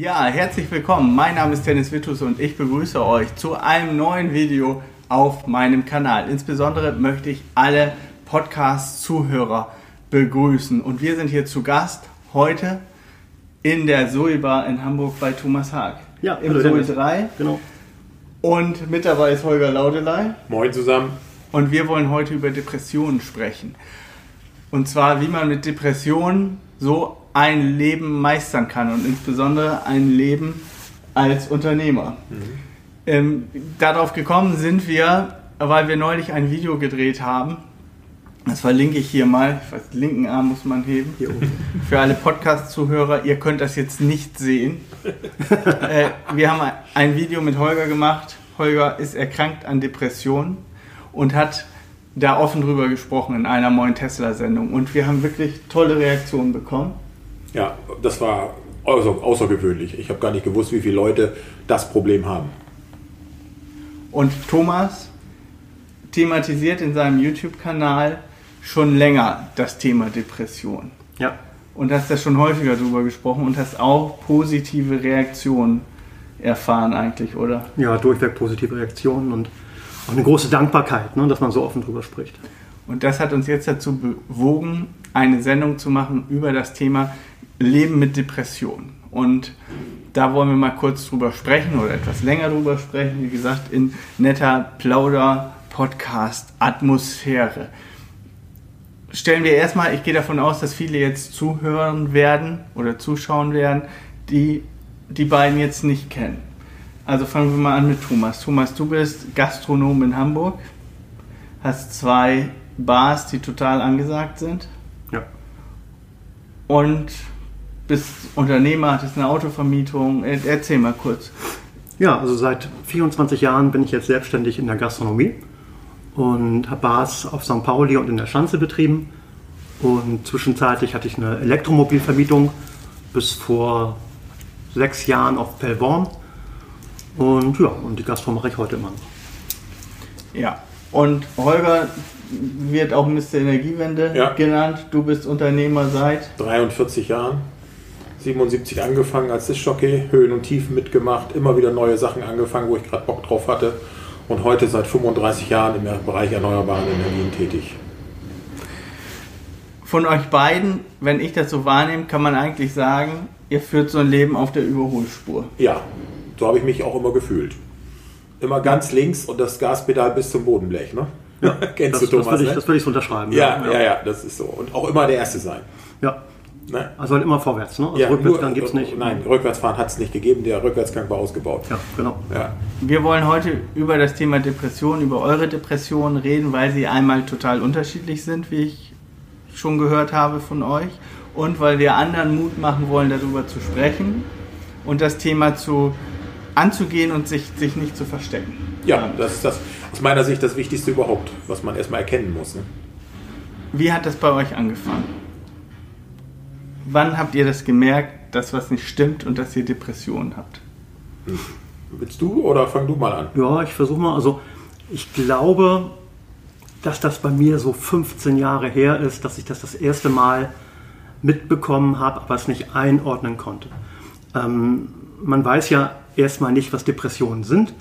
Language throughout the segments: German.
Ja, herzlich willkommen. Mein Name ist Dennis Wittus und ich begrüße euch zu einem neuen Video auf meinem Kanal. Insbesondere möchte ich alle Podcast-Zuhörer begrüßen. Und wir sind hier zu Gast heute in der Zoe Bar in Hamburg bei Thomas Haag. Ja, im hallo, Zoe Dennis. 3. Genau. Und mit dabei ist Holger Laudelei. Moin zusammen. Und wir wollen heute über Depressionen sprechen. Und zwar, wie man mit Depressionen so ein Leben meistern kann und insbesondere ein Leben als Unternehmer. Ähm, darauf gekommen sind wir, weil wir neulich ein Video gedreht haben. Das verlinke ich hier mal. Ich weiß, linken Arm muss man heben. Hier oben. Für alle Podcast-Zuhörer, ihr könnt das jetzt nicht sehen. äh, wir haben ein Video mit Holger gemacht. Holger ist erkrankt an Depressionen und hat da offen drüber gesprochen in einer neuen Tesla-Sendung. Und wir haben wirklich tolle Reaktionen bekommen. Ja, das war außer, außergewöhnlich. Ich habe gar nicht gewusst, wie viele Leute das Problem haben. Und Thomas thematisiert in seinem YouTube-Kanal schon länger das Thema Depression. Ja. Und hast da schon häufiger drüber gesprochen und hast auch positive Reaktionen erfahren eigentlich, oder? ja, durchweg positive Reaktionen und auch eine große Dankbarkeit, ne, dass man so offen drüber spricht. Und das hat uns jetzt dazu bewogen, eine Sendung zu machen über das Thema Leben mit Depression. Und da wollen wir mal kurz drüber sprechen oder etwas länger drüber sprechen. Wie gesagt, in netter Plauder-Podcast-Atmosphäre. Stellen wir erstmal, ich gehe davon aus, dass viele jetzt zuhören werden oder zuschauen werden, die die beiden jetzt nicht kennen. Also fangen wir mal an mit Thomas. Thomas, du bist Gastronom in Hamburg, hast zwei Bars, die total angesagt sind Ja. und bist Unternehmer, hattest eine Autovermietung. Er- Erzähl mal kurz. Ja, also seit 24 Jahren bin ich jetzt selbstständig in der Gastronomie und habe Bars auf St. Pauli und in der Schanze betrieben. Und zwischenzeitlich hatte ich eine Elektromobilvermietung bis vor sechs Jahren auf Pellworm. Und ja, und die Gastro mache ich heute immer noch. Ja. Und Holger wird auch Mr. Energiewende Ja. genannt. Du bist Unternehmer seit 43 Jahren, 77 angefangen als Discjockey, Höhen und Tiefen mitgemacht, immer wieder neue Sachen angefangen, wo ich gerade Bock drauf hatte. Und heute seit 35 Jahren im Bereich erneuerbaren Energien tätig. von euch beiden, wenn ich das so wahrnehme, kann man eigentlich sagen, ihr führt so ein Leben auf der Überholspur. Ja, so habe ich mich auch immer gefühlt. Immer ganz links und das Gaspedal bis zum Bodenblech, ne? Ja, kennst Das, du das Thomas, würde ich, ne? das würde ich so unterschreiben. ja, ja, ja, das ist so. Und auch immer der Erste sein. ja. Ne? Also halt immer vorwärts, ne? Also Ja, Rückwärtsgang gibt es nicht. Nein, Rückwärtsfahren hat es nicht gegeben. Der Rückwärtsgang war ausgebaut. Ja, genau. Ja. Wir wollen heute über das Thema Depression, über eure Depressionen reden, weil sie einmal total unterschiedlich sind, wie ich schon gehört habe von euch, und weil wir anderen Mut machen wollen, darüber zu sprechen und das Thema zu anzugehen und sich, sich nicht zu verstecken. ja, das ist das aus meiner Sicht das Wichtigste überhaupt, was man erstmal erkennen muss. Ne? Wie hat das bei euch angefangen? Wann habt ihr das gemerkt, dass was nicht stimmt und dass ihr Depressionen habt? Willst du oder fang du mal an? Ja, ich versuche mal. Also ich glaube, dass das bei mir so 15 Jahre her ist, dass ich das das erste Mal mitbekommen habe, aber es nicht einordnen konnte. Ähm, man weiß ja erstmal nicht, was Depressionen sind.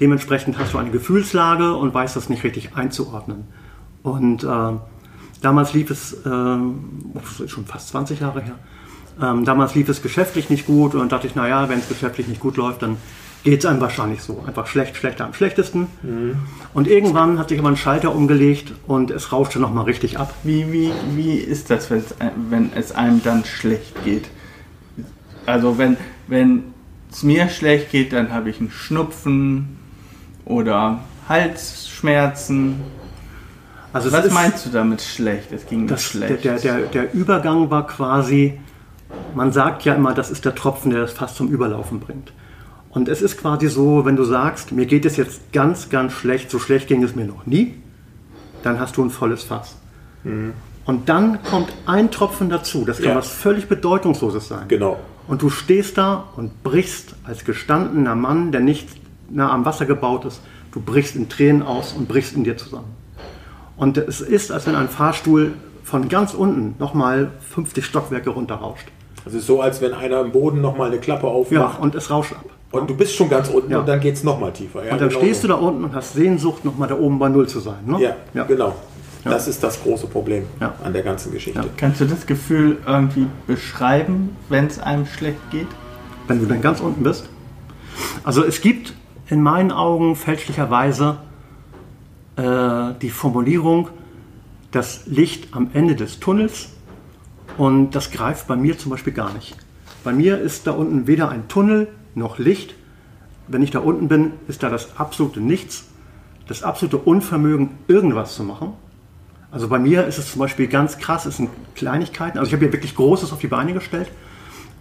Dementsprechend hast du eine Gefühlslage und weißt das nicht richtig einzuordnen. Und ähm, damals lief es, das ist schon fast 20 Jahre her, ähm, damals lief es geschäftlich nicht gut und dann dachte ich, naja, wenn es geschäftlich nicht gut läuft, dann geht es einem wahrscheinlich so. Einfach schlecht, schlechter am schlechtesten. Und irgendwann hat sich aber ein Schalter umgelegt und es rauschte nochmal richtig ab. Wie, wie, wie ist das, wenn es, wenn es einem dann schlecht geht? Also wenn, wenn es mir schlecht geht, dann habe ich einen Schnupfen oder Halsschmerzen. Also Was ist- meinst du damit schlecht? Es ging Das, der, schlecht. der, der, der Übergang war quasi, man sagt ja immer, das ist der Tropfen, der das fast zum Überlaufen bringt. Und es ist quasi so, wenn du sagst, mir geht es jetzt ganz, ganz schlecht, so schlecht ging es mir noch nie, dann hast du ein volles Fass. Und dann kommt ein Tropfen dazu, das kann Ja. was völlig Bedeutungsloses sein. Genau. Und du stehst da und brichst als gestandener Mann, der nicht nah am Wasser gebaut ist, du brichst in Tränen aus und brichst in dir zusammen. Und es ist, als wenn ein Fahrstuhl von ganz unten nochmal 50 Stockwerke runterrauscht. Es ist so, als wenn einer im Boden nochmal eine Klappe Ja, aufmacht und es rauscht ab. und du bist schon ganz unten Ja. und dann geht es nochmal tiefer. Ja, Und dann genau stehst so. du da unten und hast Sehnsucht, nochmal da oben bei Null zu sein. Ne? Ja, ja. genau. Das ist das große Problem Ja. an der ganzen Geschichte. Ja. Kannst du das Gefühl irgendwie beschreiben, wenn es einem schlecht geht? Wenn du dann ganz unten bist. Also es gibt in meinen Augen fälschlicherweise äh, die Formulierung, das Licht am Ende des Tunnels und das greift bei mir zum Beispiel gar nicht. Bei mir ist da unten weder ein Tunnel noch Licht. Wenn ich da unten bin, ist da das absolute Nichts, das absolute Unvermögen, irgendwas zu machen. Also bei mir ist es zum Beispiel ganz krass, es sind Kleinigkeiten. Also ich habe hier wirklich Großes auf die Beine gestellt.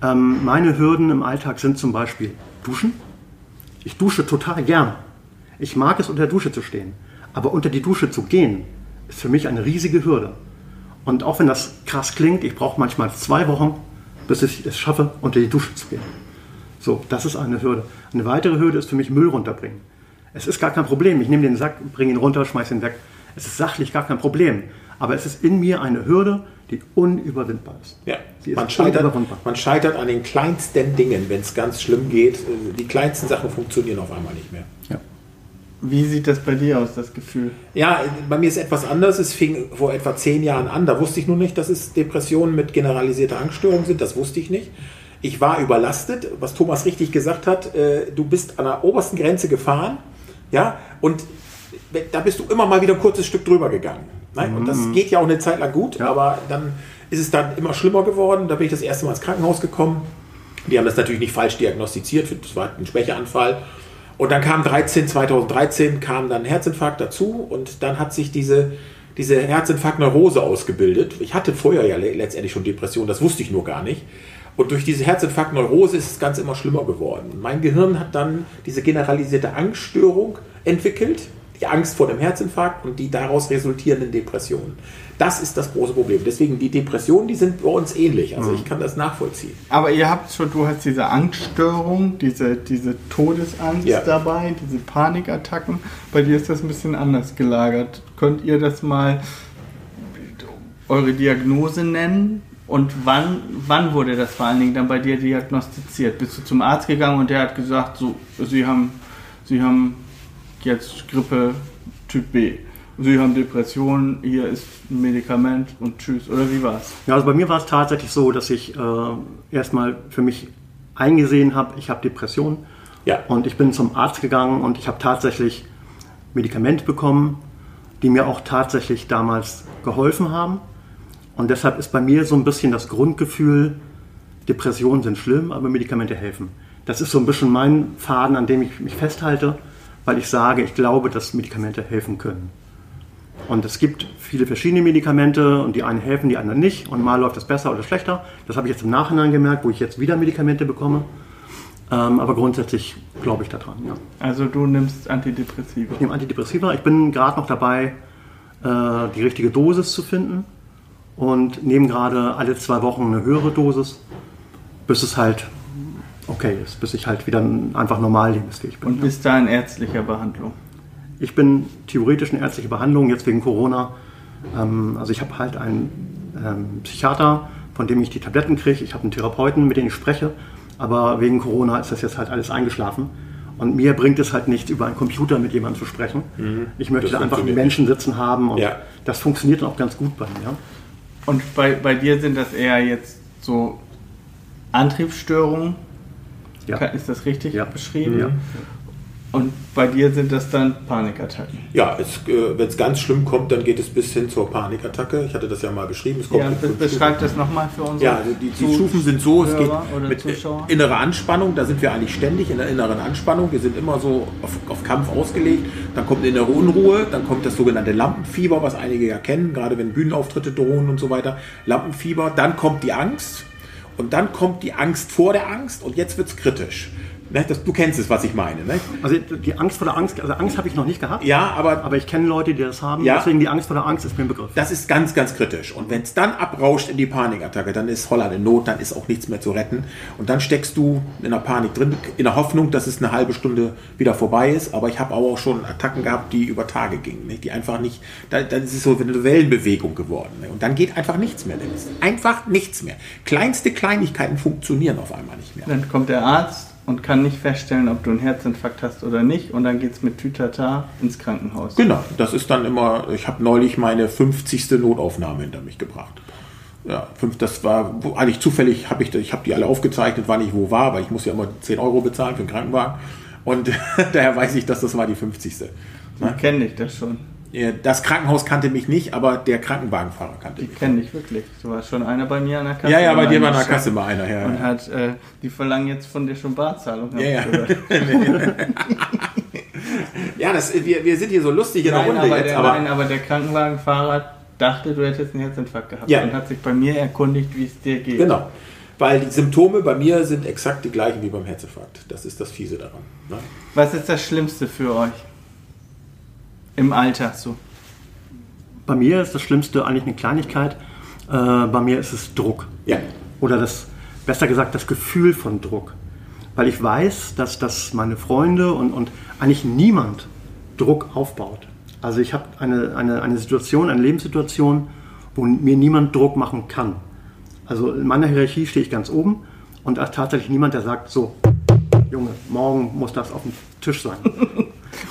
Ähm, meine Hürden im Alltag sind zum Beispiel Duschen. Ich dusche total gern. Ich mag es, unter der Dusche zu stehen. Aber unter die Dusche zu gehen, ist für mich eine riesige Hürde. Und auch wenn das krass klingt, ich brauche manchmal zwei Wochen, bis ich es schaffe, unter die Dusche zu gehen. So, das ist eine Hürde. Eine weitere Hürde ist für mich Müll runterbringen. Es ist gar kein Problem. Ich nehme den Sack, bringe ihn runter, schmeiße ihn weg. Es ist sachlich gar kein Problem. Aber es ist in mir eine Hürde, die unüberwindbar ist. Ja, Sie ist man scheitert, unüberwindbar. man scheitert an den kleinsten Dingen, wenn es ganz schlimm geht. Die kleinsten Sachen funktionieren auf einmal nicht mehr. Ja. Wie sieht das bei dir aus, das Gefühl? Ja, bei mir ist etwas anders. Es fing vor etwa zehn Jahren an. Da wusste ich nur nicht, dass es Depressionen mit generalisierter Angststörung sind. Das wusste ich nicht. Ich war überlastet, was Thomas richtig gesagt hat. Äh, Du bist an der obersten Grenze gefahren, ja, und da bist du immer mal wieder ein kurzes Stück drüber gegangen. Nein? Und das geht ja auch eine Zeit lang gut, Ja. aber dann ist es dann immer schlimmer geworden. Da bin ich das erste Mal ins Krankenhaus gekommen. Die haben das natürlich nicht falsch diagnostiziert, das war ein Schwächeanfall. Und dann kam 13, 2013 kam dann ein Herzinfarkt dazu und dann hat sich diese, diese Herzinfarktneurose ausgebildet. Ich hatte vorher ja le- letztendlich schon Depression, das wusste ich nur gar nicht. Und durch diese Herzinfarktneurose ist das Ganze immer schlimmer geworden. Mein Gehirn hat dann diese generalisierte Angststörung entwickelt, die Angst vor dem Herzinfarkt und die daraus resultierenden Depressionen. Das ist das große Problem. Deswegen die Depressionen, die sind bei uns ähnlich. Also ich kann das nachvollziehen. Aber ihr habt schon, du hast diese Angststörung, diese, diese Todesangst Ja. dabei, diese Panikattacken. Bei dir ist das ein bisschen anders gelagert. Könnt ihr das mal eure Diagnose nennen? Und wann, wann wurde das vor allen Dingen dann bei dir diagnostiziert? Bist du zum Arzt gegangen und der hat gesagt, so, Sie haben, Sie haben jetzt Grippe Typ B. Sie haben Depressionen, hier ist ein Medikament und tschüss. Oder wie war's? Ja, also bei mir war es tatsächlich so, dass ich äh, erstmal für mich eingesehen habe, ich habe Depressionen. Ja. Und ich bin zum Arzt gegangen und ich habe tatsächlich Medikamente bekommen, die mir auch tatsächlich damals geholfen haben. Und deshalb ist bei mir so ein bisschen das Grundgefühl, Depressionen sind schlimm, aber Medikamente helfen. Das ist so ein bisschen mein Faden, an dem ich mich festhalte, weil ich sage, ich glaube, dass Medikamente helfen können. Und es gibt viele verschiedene Medikamente und die einen helfen, die anderen nicht. Und mal läuft es besser oder schlechter. Das habe ich jetzt im Nachhinein gemerkt, wo ich jetzt wieder Medikamente bekomme. Ähm, aber grundsätzlich glaube ich daran. Ja. Also du nimmst Antidepressiva. Ich nehme Antidepressiva. Ich bin gerade noch dabei, äh, die richtige Dosis zu finden. Und nehme gerade alle zwei Wochen eine höhere Dosis, bis es halt okay ist, bis ich halt wieder einfach normal lebensfähig bin. Und bist da in ärztlicher Behandlung. Ich bin theoretisch in ärztlicher Behandlung, jetzt wegen Corona. Ähm, also ich habe halt einen ähm, Psychiater, von dem ich die Tabletten kriege. Ich habe einen Therapeuten, mit dem ich spreche. Aber wegen Corona ist das jetzt halt alles eingeschlafen. Und mir bringt es halt nichts, über einen Computer mit jemandem zu sprechen. Ich möchte Mhm. Einfach einen Menschen sitzen haben und Ja. das funktioniert dann auch ganz gut bei mir. Und bei, bei dir sind das eher jetzt so Antriebsstörungen. Ja. Ist das richtig Ja. beschrieben? Ja. Und bei dir sind das dann Panikattacken. Ja, äh, wenn es ganz schlimm kommt, dann geht es bis hin zur Panikattacke. Ich hatte das ja mal beschrieben. Es kommt Ja, beschreib das nochmal für unsere Ja, also die, die Stufen sind so, es geht mit Zuschauer. innerer Anspannung, da sind wir eigentlich ständig in der inneren Anspannung, wir sind immer so auf, auf Kampf ausgelegt, dann kommt innere Unruhe, dann kommt das sogenannte Lampenfieber, was einige ja kennen, gerade wenn Bühnenauftritte drohen und so weiter, Lampenfieber, dann kommt die Angst und dann kommt die Angst vor der Angst und jetzt wird es kritisch. Ne? Das, du kennst es, was ich meine. Ne? Also die Angst vor der Angst, also Angst habe ich noch nicht gehabt. Ja, aber, Aber ich kenne Leute, die das haben. Ja. Deswegen die Angst vor der Angst ist mir ein Begriff. das ist ganz, ganz kritisch. Und wenn es dann abrauscht in die Panikattacke, dann ist Holland in Not, dann ist auch nichts mehr zu retten. Und dann steckst du in der Panik drin, in der Hoffnung, dass es eine halbe Stunde wieder vorbei ist. Aber ich habe auch schon Attacken gehabt, die über Tage gingen. Ne? Die einfach nicht, da, dann ist es so eine Wellenbewegung geworden. Ne? Und dann geht einfach nichts mehr. Dennis. Einfach nichts mehr. Kleinste Kleinigkeiten funktionieren auf einmal nicht mehr. Dann kommt der Arzt und kann nicht feststellen, ob du einen Herzinfarkt hast oder nicht. Und dann geht es mit Tütata ins Krankenhaus. Genau, das ist dann immer, ich habe neulich meine 50. Notaufnahme hinter mich gebracht. Ja, fünf, das war eigentlich zufällig, habe ich, ich habe die alle aufgezeichnet, wann ich wo war, weil ich muss ja immer 10 Euro bezahlen für den Krankenwagen. Und daher weiß ich, dass das war die 50. Die kenne ich das schon. Ja, Das Krankenhaus kannte mich nicht, aber der Krankenwagenfahrer kannte Die mich. kenne ich wirklich. Du warst schon einer bei mir an der Kasse. Ja, ja, bei dir war in der Kasse mal einer her. Und hat, äh, die verlangen jetzt von dir schon Barzahlung. Ja, ja. Ja, das, wir, wir sind hier so lustig in der Nein, Runde aber jetzt, der, aber nein, aber der Krankenwagenfahrer dachte, du hättest einen Herzinfarkt gehabt Ja. und hat sich bei mir erkundigt, wie es dir geht. genau. Weil die Symptome bei mir sind exakt die gleichen wie beim Herzinfarkt. Das ist das Fiese daran. Ne? Was ist das Schlimmste für euch? Im Alltag so. Bei mir ist das Schlimmste eigentlich eine Kleinigkeit. Äh, bei mir ist es Druck. Ja. Oder das, besser gesagt, das Gefühl von Druck. Weil ich weiß, dass, dass meine Freunde und, und eigentlich niemand Druck aufbaut. Also ich habe eine, eine, eine Situation, eine Lebenssituation, wo mir niemand Druck machen kann. Also in meiner Hierarchie stehe ich ganz oben und da ist tatsächlich niemand, der sagt, so, Junge, morgen muss das auf dem Tisch sein.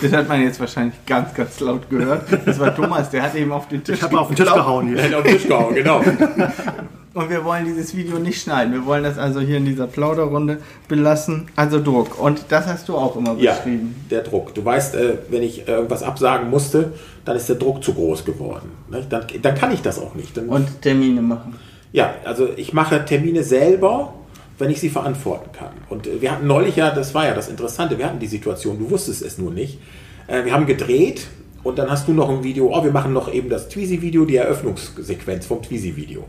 Das hat man jetzt wahrscheinlich ganz, ganz laut gehört. Das war Thomas, der hat eben auf den Tisch Ich habe auf den Tisch gehauen hier. Hätte auf den Tisch gehauen, genau. Und wir wollen dieses Video nicht schneiden. Wir wollen das also hier in dieser Plauderrunde belassen. Also Druck. Und das hast du auch immer Ja, beschrieben. der Druck. Du weißt, äh, wenn ich äh, irgendwas absagen musste, dann ist der Druck zu groß geworden. Ne? Dann, dann kann ich das auch nicht. Dann, Und Termine machen. ja, also ich mache Termine selber, wenn ich sie verantworten kann. Und äh, wir hatten neulich ja, das war ja das Interessante, wir hatten die Situation, du wusstest es nur nicht. Äh, wir haben gedreht und dann hast du noch ein Video, oh, wir machen noch eben das Tweezy-Video, die Eröffnungssequenz vom Tweezy-Video.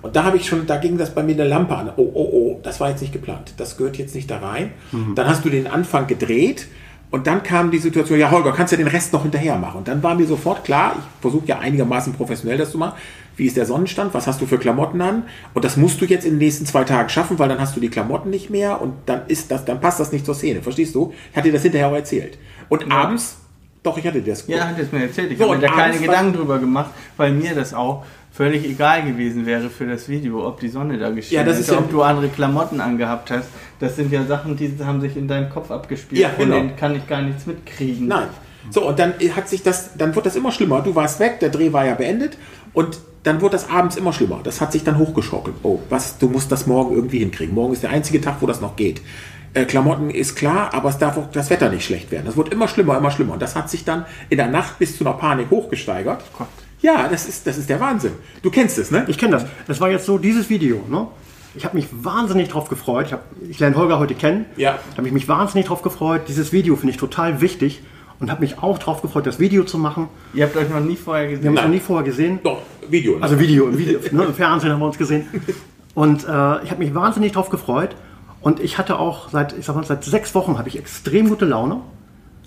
Und da habe ich schon, da ging das bei mir eine Lampe an. Oh, oh, oh, das war jetzt nicht geplant. Das gehört jetzt nicht da rein. Dann hast du den Anfang gedreht und dann kam die Situation, ja Holger, kannst du den Rest noch hinterher machen? Und dann war mir sofort klar, ich versuche ja einigermaßen professionell das zu machen. Wie ist der Sonnenstand? Was hast du für Klamotten an? Und das musst du jetzt in den nächsten zwei Tagen schaffen, weil dann hast du die Klamotten nicht mehr und dann ist das, dann passt das nicht zur Szene. Verstehst du? Ich hatte dir das hinterher auch erzählt. Und abends, doch, ich hatte dir das. Ja, hat es mir erzählt. Ich So, habe mir da keine Gedanken drüber gemacht, weil mir das auch völlig egal gewesen wäre für das Video, ob die Sonne da geschienen Ja, das ist ja- ob du andere Klamotten angehabt hast. Das sind ja Sachen, die haben sich in deinem Kopf abgespielt. Ja, Von genau. denen kann ich gar nichts mitkriegen. Nein. So, und dann hat sich das, dann wird das immer schlimmer. Du warst weg, der Dreh war ja beendet und dann wird das abends immer schlimmer. Das hat sich dann hochgeschockelt. Oh, was, du musst das morgen irgendwie hinkriegen. Morgen ist der einzige Tag, wo das noch geht. Äh, Klamotten ist klar, aber es darf auch das Wetter nicht schlecht werden. Das wird immer schlimmer, immer schlimmer. Und das hat sich dann in der Nacht bis zu einer Panik hochgesteigert. Gott. Ja, das ist, das ist der Wahnsinn. Du kennst es, ne? Ich kenne das. Das war jetzt so dieses Video. Ne? Ich habe mich wahnsinnig drauf gefreut. Ich, hab, ich lerne Holger heute kennen. Ja. Da habe ich mich wahnsinnig drauf gefreut. Dieses Video finde ich total wichtig und habe mich auch drauf gefreut, das Video zu machen. Ihr habt euch noch nie vorher Wir gesehen. haben es Nein. noch nie vorher gesehen. Doch, Video. Ne? Also Video, im, Video ne, im Fernsehen haben wir uns gesehen. Und äh, ich habe mich wahnsinnig drauf gefreut. Und ich hatte auch seit, ich sag mal, seit sechs Wochen habe ich extrem gute Laune.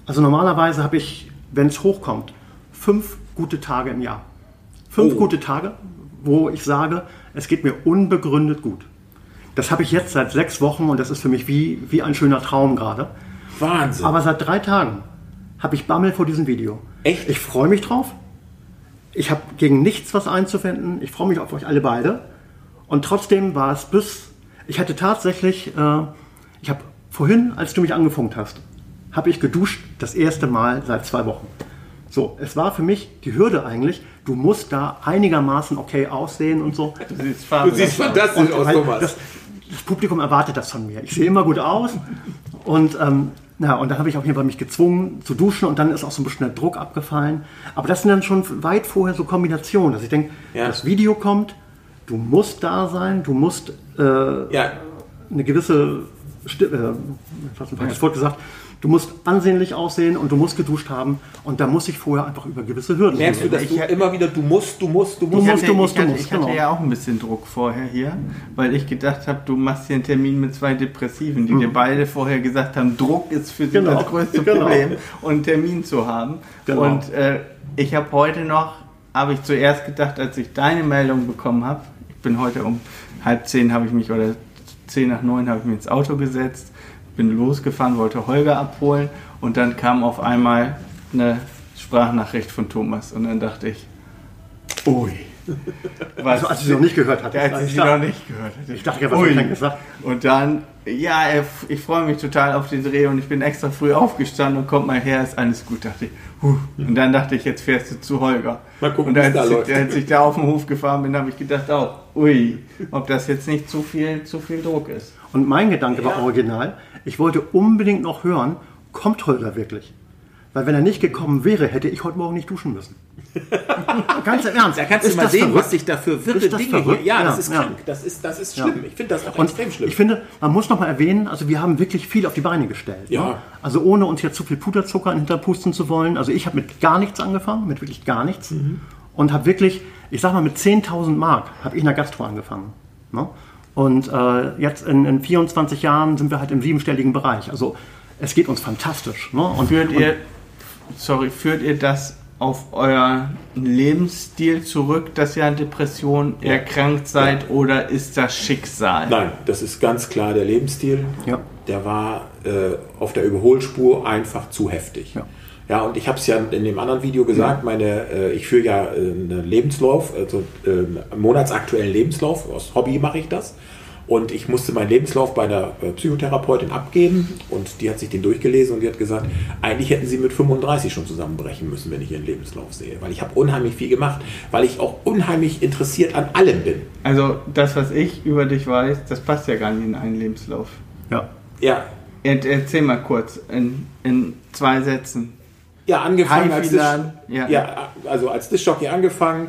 Also normalerweise habe ich, wenn es hochkommt, fünf gute Tage im Jahr. Fünf Oh. gute Tage, wo ich sage, es geht mir unbegründet gut. Das habe ich jetzt seit sechs Wochen und das ist für mich wie, wie ein schöner Traum gerade. Wahnsinn. Aber seit drei Tagen habe ich Bammel vor diesem Video. Echt? Ich freue mich drauf. Ich habe gegen nichts was einzuwenden. Ich freue mich auf euch alle beide. Und trotzdem war es bis. Ich hatte tatsächlich. Äh, ich habe vorhin, als du mich angefunkt hast, habe ich geduscht das erste Mal seit zwei Wochen. So, es war für mich die Hürde eigentlich. Du musst da einigermaßen okay aussehen und so. Du siehst du fantastisch aus, weil Thomas. Das, das Publikum erwartet das von mir. Ich sehe immer gut aus. Und, ähm, na, und dann habe ich auf jeden Fall mich gezwungen zu duschen und dann ist auch so ein bisschen der Druck abgefallen. Aber das sind dann schon weit vorher so Kombinationen, dass ich denke, Ja. das Video kommt, du musst da sein, du musst äh, ja, eine gewisse äh, was ein falsches Wort gesagt, du musst ansehnlich aussehen und du musst geduscht haben und da muss ich vorher einfach über gewisse Hürden Merkst du, gehen. dass du immer wieder, du musst, du musst, du musst. musst, hatte, du musst, ich hatte, du musst, ich hatte genau. ja auch ein bisschen Druck vorher hier, weil ich gedacht habe, du machst hier einen Termin mit zwei Depressiven, die dir beide vorher gesagt haben, Druck ist für sie Mhm. Genau, das größte genau. Problem und einen Termin zu haben. Genau. Und äh, ich habe heute noch, habe ich zuerst gedacht, als ich deine Meldung bekommen habe, ich bin heute um halb zehn habe ich mich oder zehn nach neun habe ich mich ins Auto gesetzt, bin losgefahren, wollte Holger abholen und dann kam auf einmal eine Sprachnachricht von Thomas und dann dachte ich, ui. Was, Also, als ich sie noch nicht gehört hatte. als ich sie noch nicht gehört hatte. Ich dachte, ja, was hat er denn gesagt? Und dann, ja, ich freue mich total auf den Dreh und ich bin extra früh aufgestanden und kommt mal her, ist alles gut, dachte ich. Huh. Und dann dachte ich, jetzt fährst du zu Holger. Mal gucken, und als, da ich, läuft. als ich da auf den Hof gefahren bin, habe ich gedacht auch, ui, ob das jetzt nicht zu viel, zu viel Druck ist. Und mein Gedanke war original, ich wollte unbedingt noch hören, kommt Holger wirklich? Weil wenn er nicht gekommen wäre, hätte ich heute Morgen nicht duschen müssen. Ganz im Ernst. Da kannst du Ist mal das sehen, verrückt? was sich da für wirre Ist das Dinge verrückt? hier. Ja, das Ja, ist ja. krank. Das ist, das ist schlimm. Ich finde das auch Und extrem schlimm. ich finde, man muss noch mal erwähnen, also wir haben wirklich viel auf die Beine gestellt. Ja. Ne? Also ohne uns jetzt zu viel Puderzucker hinterpusten zu wollen. Also ich habe mit gar nichts angefangen, mit wirklich gar nichts. Mhm. Und habe wirklich, ich sag mal, mit 10.000 Mark habe ich in der Gastro angefangen. Ne? Und äh, jetzt in, in 24 Jahren sind wir halt im siebenstelligen Bereich. Also es geht uns fantastisch. Ne? Und Führt und, ihr, sorry, führt ihr das auf euren Lebensstil zurück, dass ihr an Depressionen erkrankt seid oder ist das Schicksal? Nein, das ist ganz klar der Lebensstil. Ja. Der war äh, auf der Überholspur einfach zu heftig. Ja. Ja, und ich habe es ja in dem anderen Video gesagt, meine, äh, ich führe ja äh, einen Lebenslauf, also äh, einen monatsaktuellen Lebenslauf, aus Hobby mache ich das. Und ich musste meinen Lebenslauf bei einer äh, Psychotherapeutin abgeben und die hat sich den durchgelesen und die hat gesagt, eigentlich hätten sie mit 35 schon zusammenbrechen müssen, wenn ich ihren Lebenslauf sehe. Weil ich habe unheimlich viel gemacht, weil ich auch unheimlich interessiert an allem bin. Also das, was ich über dich weiß, das passt ja gar nicht in einen Lebenslauf. ja. Ja, Er, erzähl mal kurz in, in zwei Sätzen. Ja, angefangen als Disch, ja. ja. also als Dischjockey angefangen,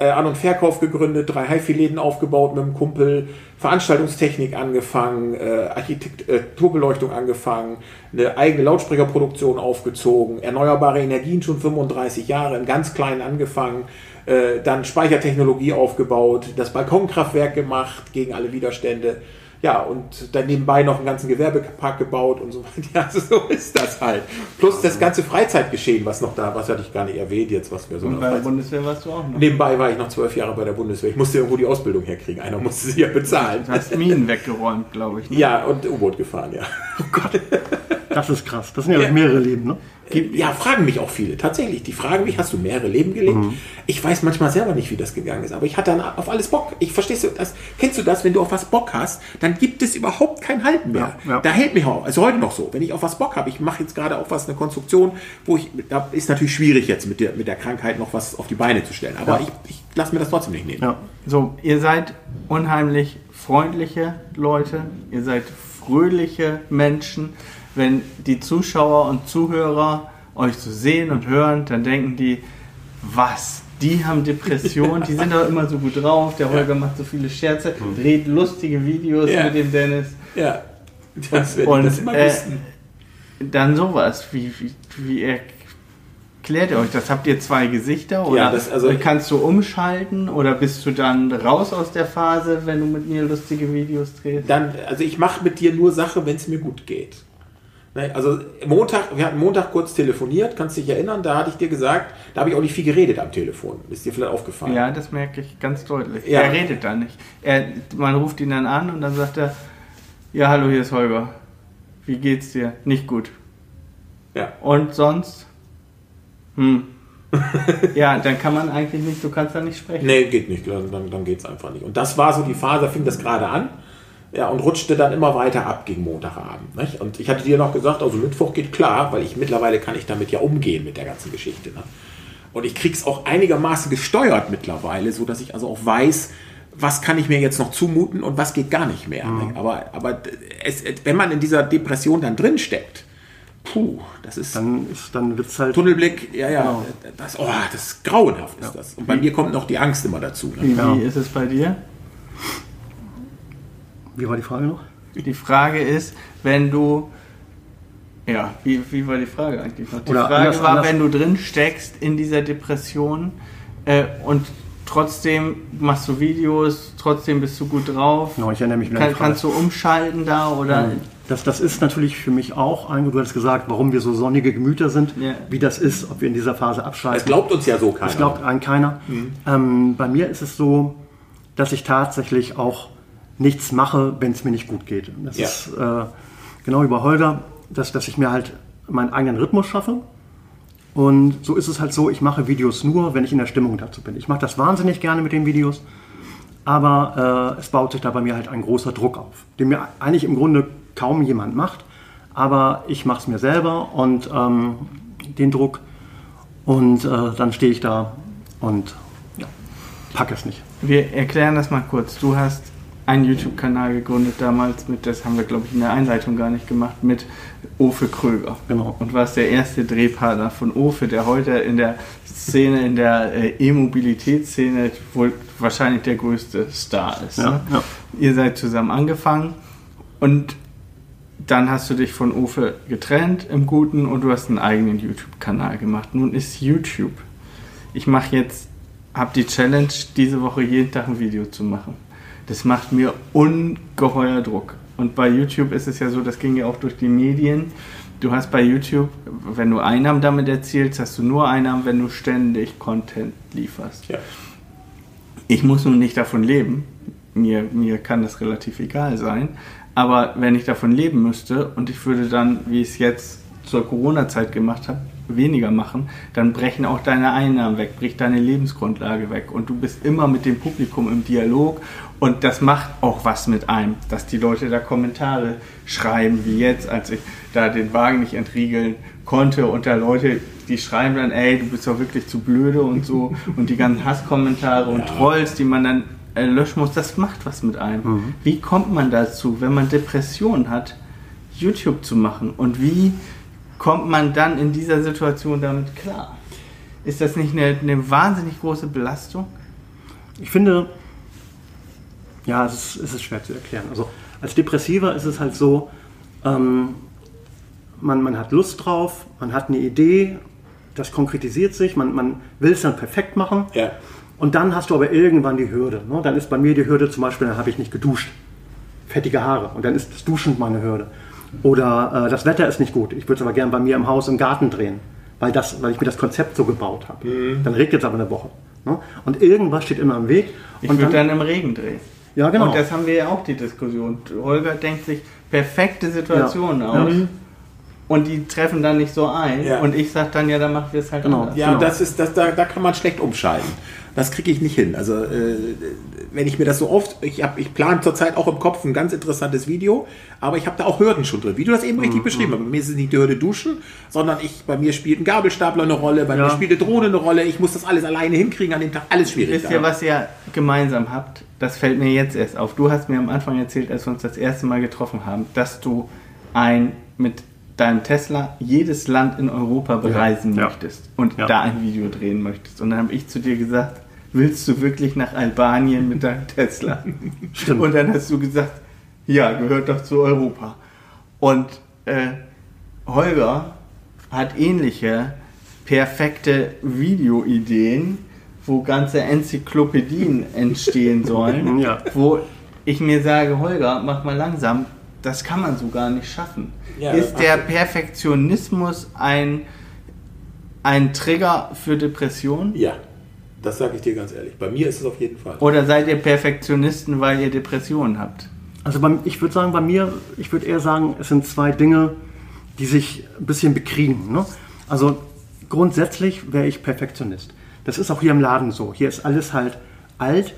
äh, An- und Verkauf gegründet, drei HiFi-Läden aufgebaut mit einem Kumpel, Veranstaltungstechnik angefangen, äh, Architekturbeleuchtung angefangen, eine eigene Lautsprecherproduktion aufgezogen, erneuerbare Energien schon 35 Jahre, im ganz kleinen angefangen, äh, dann Speichertechnologie aufgebaut, das Balkonkraftwerk gemacht gegen alle Widerstände. Ja, und dann nebenbei noch einen ganzen Gewerbepark gebaut und so weiter. Ja, also so ist das halt. Plus das ganze Freizeitgeschehen, was noch da, was hatte ich gar nicht erwähnt jetzt, was wir so Und bei der Freizeit- Bundeswehr warst du auch noch. Nebenbei war ich noch zwölf Jahre bei der Bundeswehr. Ich musste irgendwo die Ausbildung herkriegen. Einer musste sie ja bezahlen. Du hast Minen weggeräumt, glaube ich. Ne? Ja, und U-Boot gefahren, ja. Das ist krass. Das sind ja, Ja. mehrere Leben, ne? Ja, fragen mich auch viele. Tatsächlich. Die fragen mich, hast du mehrere Leben gelebt? Mhm. Ich weiß manchmal selber nicht, wie das gegangen ist, aber ich hatte dann auf alles Bock. Ich verstehst du das? Kennst du das, wenn du auf was Bock hast, dann gibt es überhaupt kein Halten mehr. Ja, ja. Da hält mich auch, also heute noch so. Wenn ich auf was Bock habe, ich mache jetzt gerade auch was, eine Konstruktion, wo ich, da ist natürlich schwierig jetzt mit der, mit der Krankheit noch was auf die Beine zu stellen. Aber Ja. ich, ich lasse mir das trotzdem nicht nehmen. So, ihr seid unheimlich freundliche Leute, ihr seid fröhliche Menschen. Wenn die Zuschauer und Zuhörer euch so sehen und hören, dann denken die, was? Die haben Depressionen, die sind doch immer so gut drauf. Der Holger macht so viele Scherze, dreht lustige Videos Ja. mit dem Dennis. Ja. Das ich Und das immer äh, wissen. dann sowas. Wie, wie, wie erklärt ihr euch das? Habt ihr zwei Gesichter? Oder Ja, das- also- kannst du umschalten? Oder bist du dann raus aus der Phase, wenn du mit mir lustige Videos drehst? Dann, also ich mache mit dir nur Sache, wenn es mir gut geht. Ne, Also Montag, wir hatten Montag kurz telefoniert, kannst dich erinnern, da hatte ich dir gesagt, da habe ich auch nicht viel geredet am Telefon. Ist dir vielleicht aufgefallen? Ja, das merke ich ganz deutlich. Ja. Er redet dann nicht. Er, man ruft ihn dann an und dann sagt er, ja, hallo, hier ist Holger. Wie geht's dir? Nicht gut. Ja. Und sonst? Hm. ja, dann kann man eigentlich nicht, du kannst da nicht sprechen. Nee, geht nicht, dann, dann, dann geht es einfach nicht. Und das war so die Phase, da fing das gerade an. Ja, und rutschte dann immer weiter ab gegen Montagabend. Nicht? Und ich hatte dir noch gesagt, also Mittwoch geht klar, weil ich mittlerweile kann ich damit ja umgehen mit der ganzen Geschichte. Ne? Und ich krieg's auch einigermaßen gesteuert mittlerweile, so dass ich also auch weiß, was kann ich mir jetzt noch zumuten und was geht gar nicht mehr. Ne? Aber, aber es, wenn man in dieser Depression dann drin steckt, puh, das ist Dann, dann wird es halt. Tunnelblick, ja, ja, Genau. das, oh, das ist grauenhaft ist das. Und bei mir kommt noch die Angst immer dazu. Ne? Wie, Ja. wie ist es bei dir? Wie war die Frage noch? Die Frage ist, wenn du. Ja, wie, wie war die Frage eigentlich noch? Die Oder Frage anders- war, anders- wenn du drin steckst in dieser Depression äh, und trotzdem machst du Videos, trotzdem bist du gut drauf. Genau, ich erinnere mich an Kann, kannst du umschalten da oder. Das, das ist natürlich für mich auch ein, du hast gesagt, warum wir so sonnige Gemüter sind, Ja. wie das ist, ob wir in dieser Phase Es abschalten. glaubt uns ja so keiner. Das glaubt einem keiner. Ähm, bei mir ist es so, dass ich tatsächlich auch nichts mache, wenn es mir nicht gut geht. Das Ja. ist äh, genau wie bei Holger, dass, dass ich mir halt meinen eigenen Rhythmus schaffe. Und so ist es halt so, ich mache Videos nur, wenn ich in der Stimmung dazu bin. Ich mache das wahnsinnig gerne mit den Videos, aber äh, es baut sich da bei mir halt ein großer Druck auf, den mir eigentlich im Grunde kaum jemand macht. Aber ich mache es mir selber und ähm, den Druck und äh, dann stehe ich da und ja, packe es nicht. Wir erklären das mal kurz. Du hast einen YouTube-Kanal gegründet damals mit, das haben wir glaube ich in der Einleitung gar nicht gemacht, mit Ofe Kröger. Genau. Und warst der erste Drehpartner von Ofe, der heute in der Szene, in der äh, E-Mobilitätsszene wohl wahrscheinlich der größte Star ist. Ja, ne? ja. Ihr seid zusammen angefangen und dann hast du dich von Ofe getrennt im Guten und du hast einen eigenen YouTube-Kanal gemacht. Nun ist YouTube. Ich mache jetzt, habe die Challenge, diese Woche jeden Tag ein Video zu machen. Das macht mir ungeheuer Druck. Und bei YouTube ist es ja so, das ging ja auch durch die Medien. Du hast bei YouTube, wenn du Einnahmen damit erzielst, hast du nur Einnahmen, wenn du ständig Content lieferst. Ja. Ich muss nun nicht davon leben. Mir, mir kann das relativ egal sein. Aber wenn ich davon leben müsste und ich würde dann, wie ich es jetzt zur Corona-Zeit gemacht habe, weniger machen, dann brechen auch deine Einnahmen weg, bricht deine Lebensgrundlage weg. Und du bist immer mit dem Publikum im Dialog. Und das macht auch was mit einem, dass die Leute da Kommentare schreiben, wie jetzt, als ich da den Wagen nicht entriegeln konnte. Und da Leute, die schreiben dann, ey, du bist doch wirklich zu blöde und so. Und die ganzen Hasskommentare und Trolls, die man dann äh, löschen muss, das macht was mit einem. Wie kommt man dazu, wenn man Depressionen hat, YouTube zu machen? Und wie kommt man dann in dieser Situation damit klar? Ist das nicht eine, eine wahnsinnig große Belastung? Ich finde, ja, es ist, es ist schwer zu erklären. Also als Depressiver ist es halt so, ähm, man, man hat Lust drauf, man hat eine Idee, das konkretisiert sich, man, man will es dann perfekt machen. Ja. Und dann hast du aber irgendwann die Hürde. Ne? Dann ist bei mir die Hürde zum Beispiel, dann habe ich nicht geduscht. Fettige Haare. Und dann ist das Duschen meine Hürde. Oder äh, das Wetter ist nicht gut. Ich würde es aber gerne bei mir im Haus im Garten drehen. Weil, das, weil ich mir das Konzept so gebaut habe. Dann regnet es aber eine Woche. Ne? Und irgendwas steht immer im Weg. Ich und würde dann im Regen drehen. Ja, genau. Und das haben wir ja auch die Diskussion. Holger denkt sich perfekte Situationen Ja. aus. Ja. Und die treffen dann nicht so ein. Ja. Und ich sage dann, ja, dann machen wir es halt Genau. anders. Ja, Genau. das ist, das, da, da kann man schlecht umschalten. Das kriege ich nicht hin. Also, äh, wenn ich mir das so oft, ich, hab- ich plane zurzeit auch im Kopf ein ganz interessantes Video, aber ich habe da auch Hürden schon drin, wie du das eben Mhm, richtig beschrieben hast. Bei mir ist es nicht die Hürde Duschen, sondern ich, bei mir spielt ein Gabelstapler eine Rolle, bei Ja. mir spielt eine Drohne eine Rolle, ich muss das alles alleine hinkriegen an dem Tag, alles schwierig. Wisst ihr, was ihr gemeinsam habt? Das fällt mir jetzt erst auf. Du hast mir am Anfang erzählt, als wir uns das erste Mal getroffen haben, dass du ein mit deinem Tesla jedes Land in Europa bereisen Ja. möchtest und Ja. da ein Video drehen möchtest. Und dann habe ich zu dir gesagt, willst du wirklich nach Albanien mit deinem Tesla? Stimmt. Und dann hast du gesagt, ja, gehört doch zu Europa. Und äh, Holger hat ähnliche perfekte Videoideen, wo ganze Enzyklopädien entstehen sollen, Ja. wo ich mir sage, Holger, mach mal langsam, das kann man so gar nicht schaffen. Ja, Ist der. Perfektionismus ein, ein Trigger für Depressionen? Ja, das sage ich dir ganz ehrlich. Bei mir ist es auf jeden Fall. Oder seid ihr Perfektionisten, weil ihr Depressionen habt? Also beim, ich würde sagen, bei mir, ich würde eher sagen, es sind zwei Dinge, die sich ein bisschen bekriegen. Ne? Also grundsätzlich wäre ich Perfektionist. Das ist auch hier im Laden so. Hier ist alles halt alt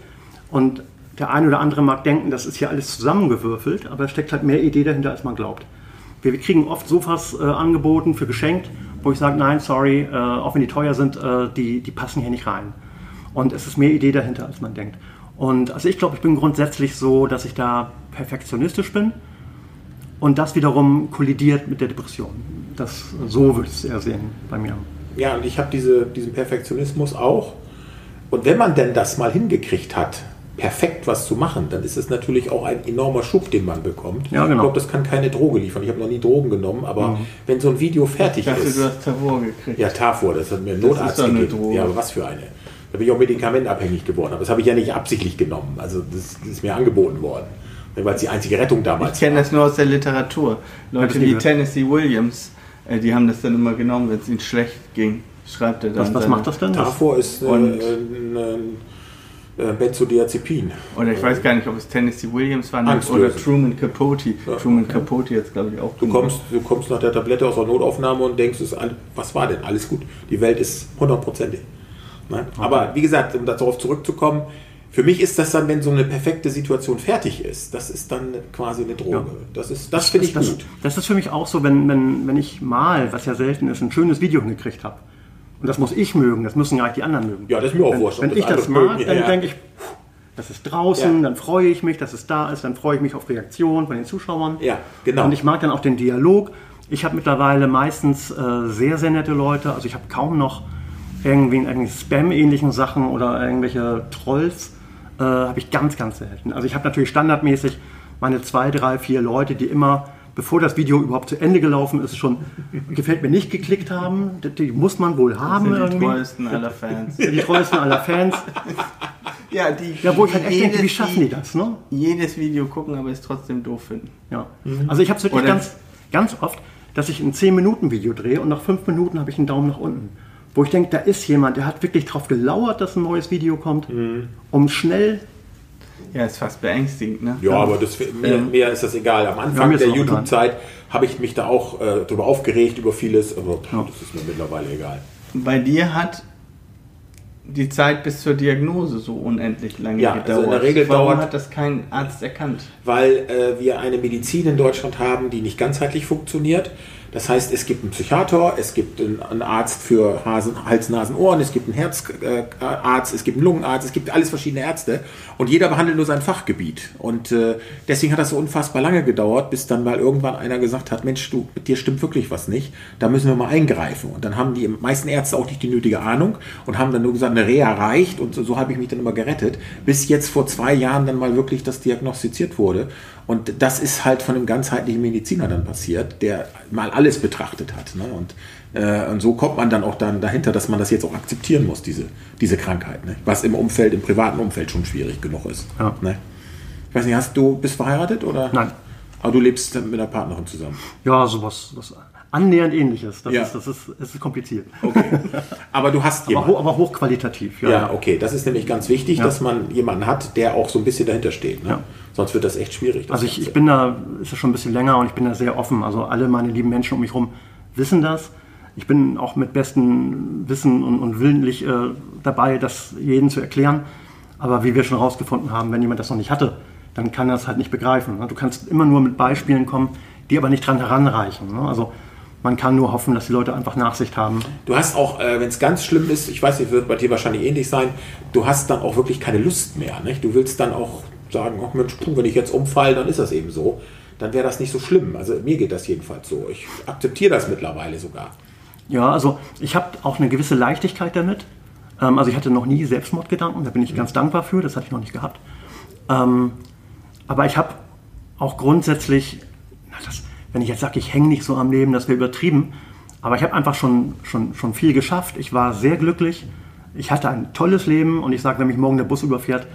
und der eine oder andere mag denken, das ist hier alles zusammengewürfelt, aber es steckt halt mehr Idee dahinter, als man glaubt. Wir, wir kriegen oft Sofas äh, angeboten für geschenkt, wo ich sage, nein, sorry, äh, auch wenn die teuer sind, äh, die, die passen hier nicht rein. Und es ist mehr Idee dahinter, als man denkt. Und also ich glaube, ich bin grundsätzlich so, dass ich da perfektionistisch bin. Und das wiederum kollidiert mit der Depression. Das, so würde ich es eher sehen bei mir. Ja, und ich habe diese, diesen Perfektionismus auch. Und wenn man denn das mal hingekriegt hat, perfekt was zu machen, dann ist es natürlich auch ein enormer Schub, den man bekommt. Ja, genau. Ich glaube, das kann keine Droge liefern. Ich habe noch nie Drogen genommen, aber wenn so ein Video fertig Ich dachte, ist. du hast Tavor gekriegt. Ja, Tafur, das hat mir ein Das Notarzt ist doch eine gegeben. Droge. Ja, aber was für eine? Da bin ich auch medikamentabhängig geworden. Aber das habe ich ja nicht absichtlich genommen. Also das, das ist mir angeboten worden. Weil es die einzige Rettung damals Ich kenne das nur aus der Literatur. Leute wie gehört. Tennessee Williams, äh, die haben das dann immer genommen, wenn es ihnen schlecht ging. Schreibt er dann. Was, was macht das denn? Tafur ist äh, ein, ein Benzodiazepin. Oder ich weiß gar nicht, ob es Tennessee Williams war oder Angstlösend. Truman Capote. Ja, Truman okay. Capote jetzt, glaube ich, auch. Du kommst, du kommst nach der Tablette aus der Notaufnahme und denkst, es ist all- was war denn? Alles gut. Die Welt ist hundertprozentig. Ne? Aber wie gesagt, um darauf zurückzukommen, für mich ist das dann, wenn so eine perfekte Situation fertig ist, das ist dann quasi eine Droge. Ja. Das, ist, das finde ich das, gut. Das ist für mich auch so, wenn, wenn, wenn ich mal, was ja selten ist, ein schönes Video hingekriegt habe. Und das muss ich mögen, das müssen gar nicht die anderen mögen. Ja, das ist mir auch wenn, wurscht. Wenn das ich das mag, mögen. dann Ja, denke ich, das ist draußen, Ja. dann freue ich mich, dass es da ist, dann freue ich mich auf Reaktionen von den Zuschauern. Ja, genau. Und ich mag dann auch den Dialog. Ich habe mittlerweile meistens äh, sehr, sehr nette Leute. Also ich habe kaum noch irgendwie in Spam-ähnlichen Sachen oder irgendwelche Trolls. Äh, habe ich ganz, ganz selten. Also ich habe natürlich standardmäßig meine zwei, drei, vier Leute, die immer, bevor das Video überhaupt zu Ende gelaufen ist, schon gefällt mir nicht geklickt haben. Die, muss man wohl haben sind die irgendwie. treuesten aller Fans. Die treuesten aller Fans. ja, die, Ja, wo ich halt echt denke, wie schaffen die das, ne? Jedes Video gucken, aber es trotzdem doof finden. Ja. Also ich habe es wirklich Oder- ganz, ganz oft, dass ich ein 10-Minuten-Video drehe und nach 5 Minuten habe ich einen Daumen nach unten. Wo ich denke, da ist jemand, der hat wirklich darauf gelauert, dass ein neues Video kommt, um schnell. Ja, ist fast beängstigend, ne? Ja, aber das, mir, mir ist das egal. Am Ja, Anfang der. YouTube-Zeit habe ich mich da auch äh, darüber aufgeregt, über vieles, aber pff, das ist mir mittlerweile egal. Bei dir hat die Zeit bis zur Diagnose so unendlich lange Ja, gedauert. also in der Regel Warum dauert- hat das kein Arzt erkannt? weil äh, wir eine Medizin in Deutschland haben, die nicht ganzheitlich funktioniert. Das heißt, es gibt einen Psychiater, es gibt einen, Arzt für Hasen, Hals, Nasen, Ohren, es gibt einen Herzarzt, äh, es gibt einen Lungenarzt, es gibt alles verschiedene Ärzte und jeder behandelt nur sein Fachgebiet. Und äh, deswegen hat das so unfassbar lange gedauert, bis dann mal irgendwann einer gesagt hat, Mensch, du, mit dir stimmt wirklich was nicht, da müssen wir mal eingreifen. Und dann haben die meisten Ärzte auch nicht die nötige Ahnung und haben dann nur gesagt, eine Reha reicht und so, so habe ich mich dann immer gerettet, bis jetzt vor zwei Jahren dann mal wirklich das diagnostiziert wurde. Und das ist halt von einem ganzheitlichen Mediziner dann passiert, der mal alles betrachtet hat. Ne? Und, äh, und so kommt man dann auch dann dahinter, dass man das jetzt auch akzeptieren muss, diese, diese Krankheit. Ne? Was im Umfeld, im privaten Umfeld schon schwierig genug ist. Ja. Ne? Ich weiß nicht, hast du, bist verheiratet oder? Nein. Aber du lebst mit einer Partnerin zusammen. Ja, sowas was annähernd ähnliches. Das, Ja. ist, das, ist, das ist kompliziert. Okay. Aber du hast Aber, jemanden. ho aber hochqualitativ. Ja. Ja, okay. Das ist nämlich ganz wichtig, Ja. dass man jemanden hat, der auch so ein bisschen dahinter steht. Ne? Ja. Sonst wird das echt schwierig. das Also ich, ich bin da, ist ja schon ein bisschen länger und ich bin da sehr offen. Also alle meine lieben Menschen um mich herum wissen das. Ich bin auch mit bestem Wissen und, und willentlich äh, dabei, das jedem zu erklären. Aber wie wir schon herausgefunden haben, wenn jemand das noch nicht hatte, dann kann er es halt nicht begreifen. ne? Du kannst immer nur mit Beispielen kommen, die aber nicht dran heranreichen. ne? Also man kann nur hoffen, dass die Leute einfach Nachsicht haben. Du hast auch, äh, wenn es ganz schlimm ist, ich weiß nicht, wird bei dir wahrscheinlich ähnlich sein, du hast dann auch wirklich keine Lust mehr. Nicht? Du willst dann auch sagen, oh Mensch, puh, wenn ich jetzt umfalle, dann ist das eben so. Dann wäre das nicht so schlimm. Also mir geht das jedenfalls so. Ich akzeptiere das mittlerweile sogar. Ja, also ich habe auch eine gewisse Leichtigkeit damit. Ähm, also ich hatte noch nie Selbstmordgedanken, da bin ich ganz dankbar für, das hatte ich noch nicht gehabt. Ähm, aber ich habe auch grundsätzlich, na das, wenn ich jetzt sage, ich hänge nicht so am Leben, das wäre übertrieben, aber ich habe einfach schon, schon, schon viel geschafft. Ich war sehr glücklich, ich hatte ein tolles Leben und ich sage, wenn mich morgen der Bus überfährt,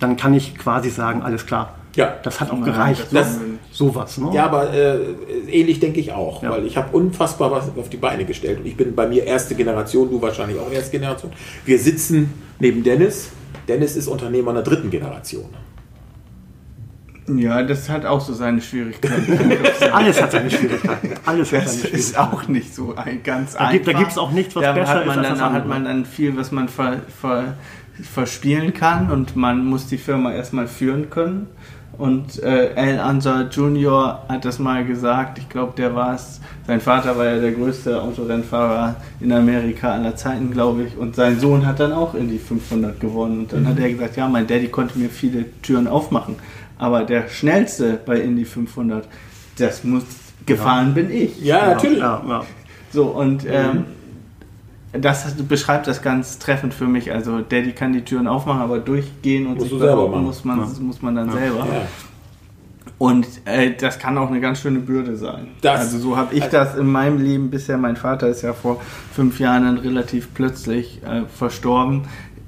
dann kann ich quasi sagen, alles klar. Ja. Das hat auch Nein, gereicht. das- sowas, ne? Ja, aber äh, ähnlich denke ich auch, Ja. weil ich habe unfassbar was auf die Beine gestellt und ich bin bei mir erste Generation, du wahrscheinlich auch erste Generation. Wir sitzen neben Dennis. Dennis ist Unternehmer einer dritten Generation. Ja, das hat auch so seine Schwierigkeiten. Alles hat seine Schwierigkeiten. Alles hat Das seine ist Schwierigkeiten. auch nicht so ein ganz Da gibt- da einfach. gibt's auch nichts, was da besser hat man ist als dann, das Da hat man dann viel, was man ver, ver, verspielen kann und man muss die Firma erstmal führen können. Und äh, Al Ansar Jr. hat das mal gesagt, ich glaube, der war es. Sein Vater war ja der größte Autorennfahrer in Amerika aller Zeiten, glaube ich. Und sein Sohn hat dann auch in die 500 gewonnen. Und dann hat er gesagt, ja, mein Daddy konnte mir viele Türen aufmachen. Aber der schnellste bei Indy 500, das muss gefahren bin ich. Ja, natürlich. Ja, ja. So, und ähm, das beschreibt das ganz treffend für mich. Also Daddy kann die Türen aufmachen, aber durchgehen und Musst sich behaupten muss man, Ja. muss man dann selber. Ja. Und äh, das kann auch eine ganz schöne Bürde sein. Das- also so habe ich das in meinem Leben bisher. Mein Vater ist ja vor fünf Jahren dann relativ plötzlich äh, verstorben.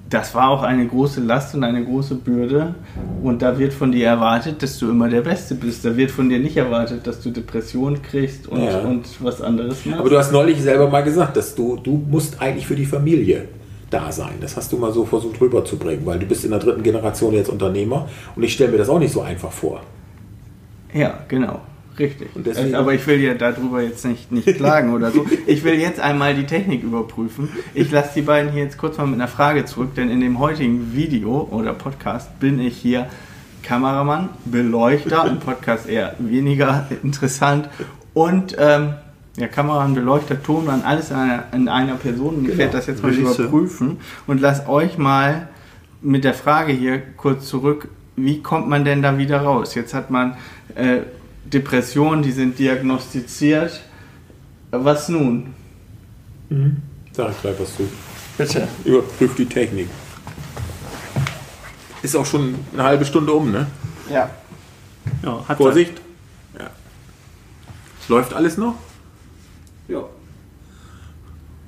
Das war auch eine große Last und eine große Bürde. Und da wird von dir erwartet, dass du immer der Beste bist. Da wird von dir nicht erwartet, dass du Depressionen kriegst und, Ja. und was anderes machst. Aber du hast neulich selber mal gesagt, dass du, du musst eigentlich für die Familie da sein. Das hast du mal so versucht rüberzubringen, weil du bist in der dritten Generation jetzt Unternehmer und ich stelle mir das auch nicht so einfach vor. Ja, genau. Richtig. Deswegen- aber ich will ja darüber jetzt nicht, nicht klagen oder so. Ich will jetzt einmal die Technik überprüfen. Ich lasse die beiden hier jetzt kurz mal mit einer Frage zurück, denn in dem heutigen Video oder Podcast bin ich hier Kameramann, Beleuchter, im Podcast eher weniger interessant und ähm, ja, Kameramann, Beleuchter, Tonmann, alles in einer, in einer Person. Ich werde das jetzt mal Regisseur. überprüfen und lass euch mal mit der Frage hier kurz zurück, wie kommt man denn da wieder raus? Jetzt hat man äh, Depressionen, die sind diagnostiziert. Was nun? Sag ich gleich was zu. Bitte. Überprüf die Technik. Ist auch schon eine halbe Stunde um, ne? Ja. Ja, hat Vorsicht. Ja. Läuft alles noch? Ja.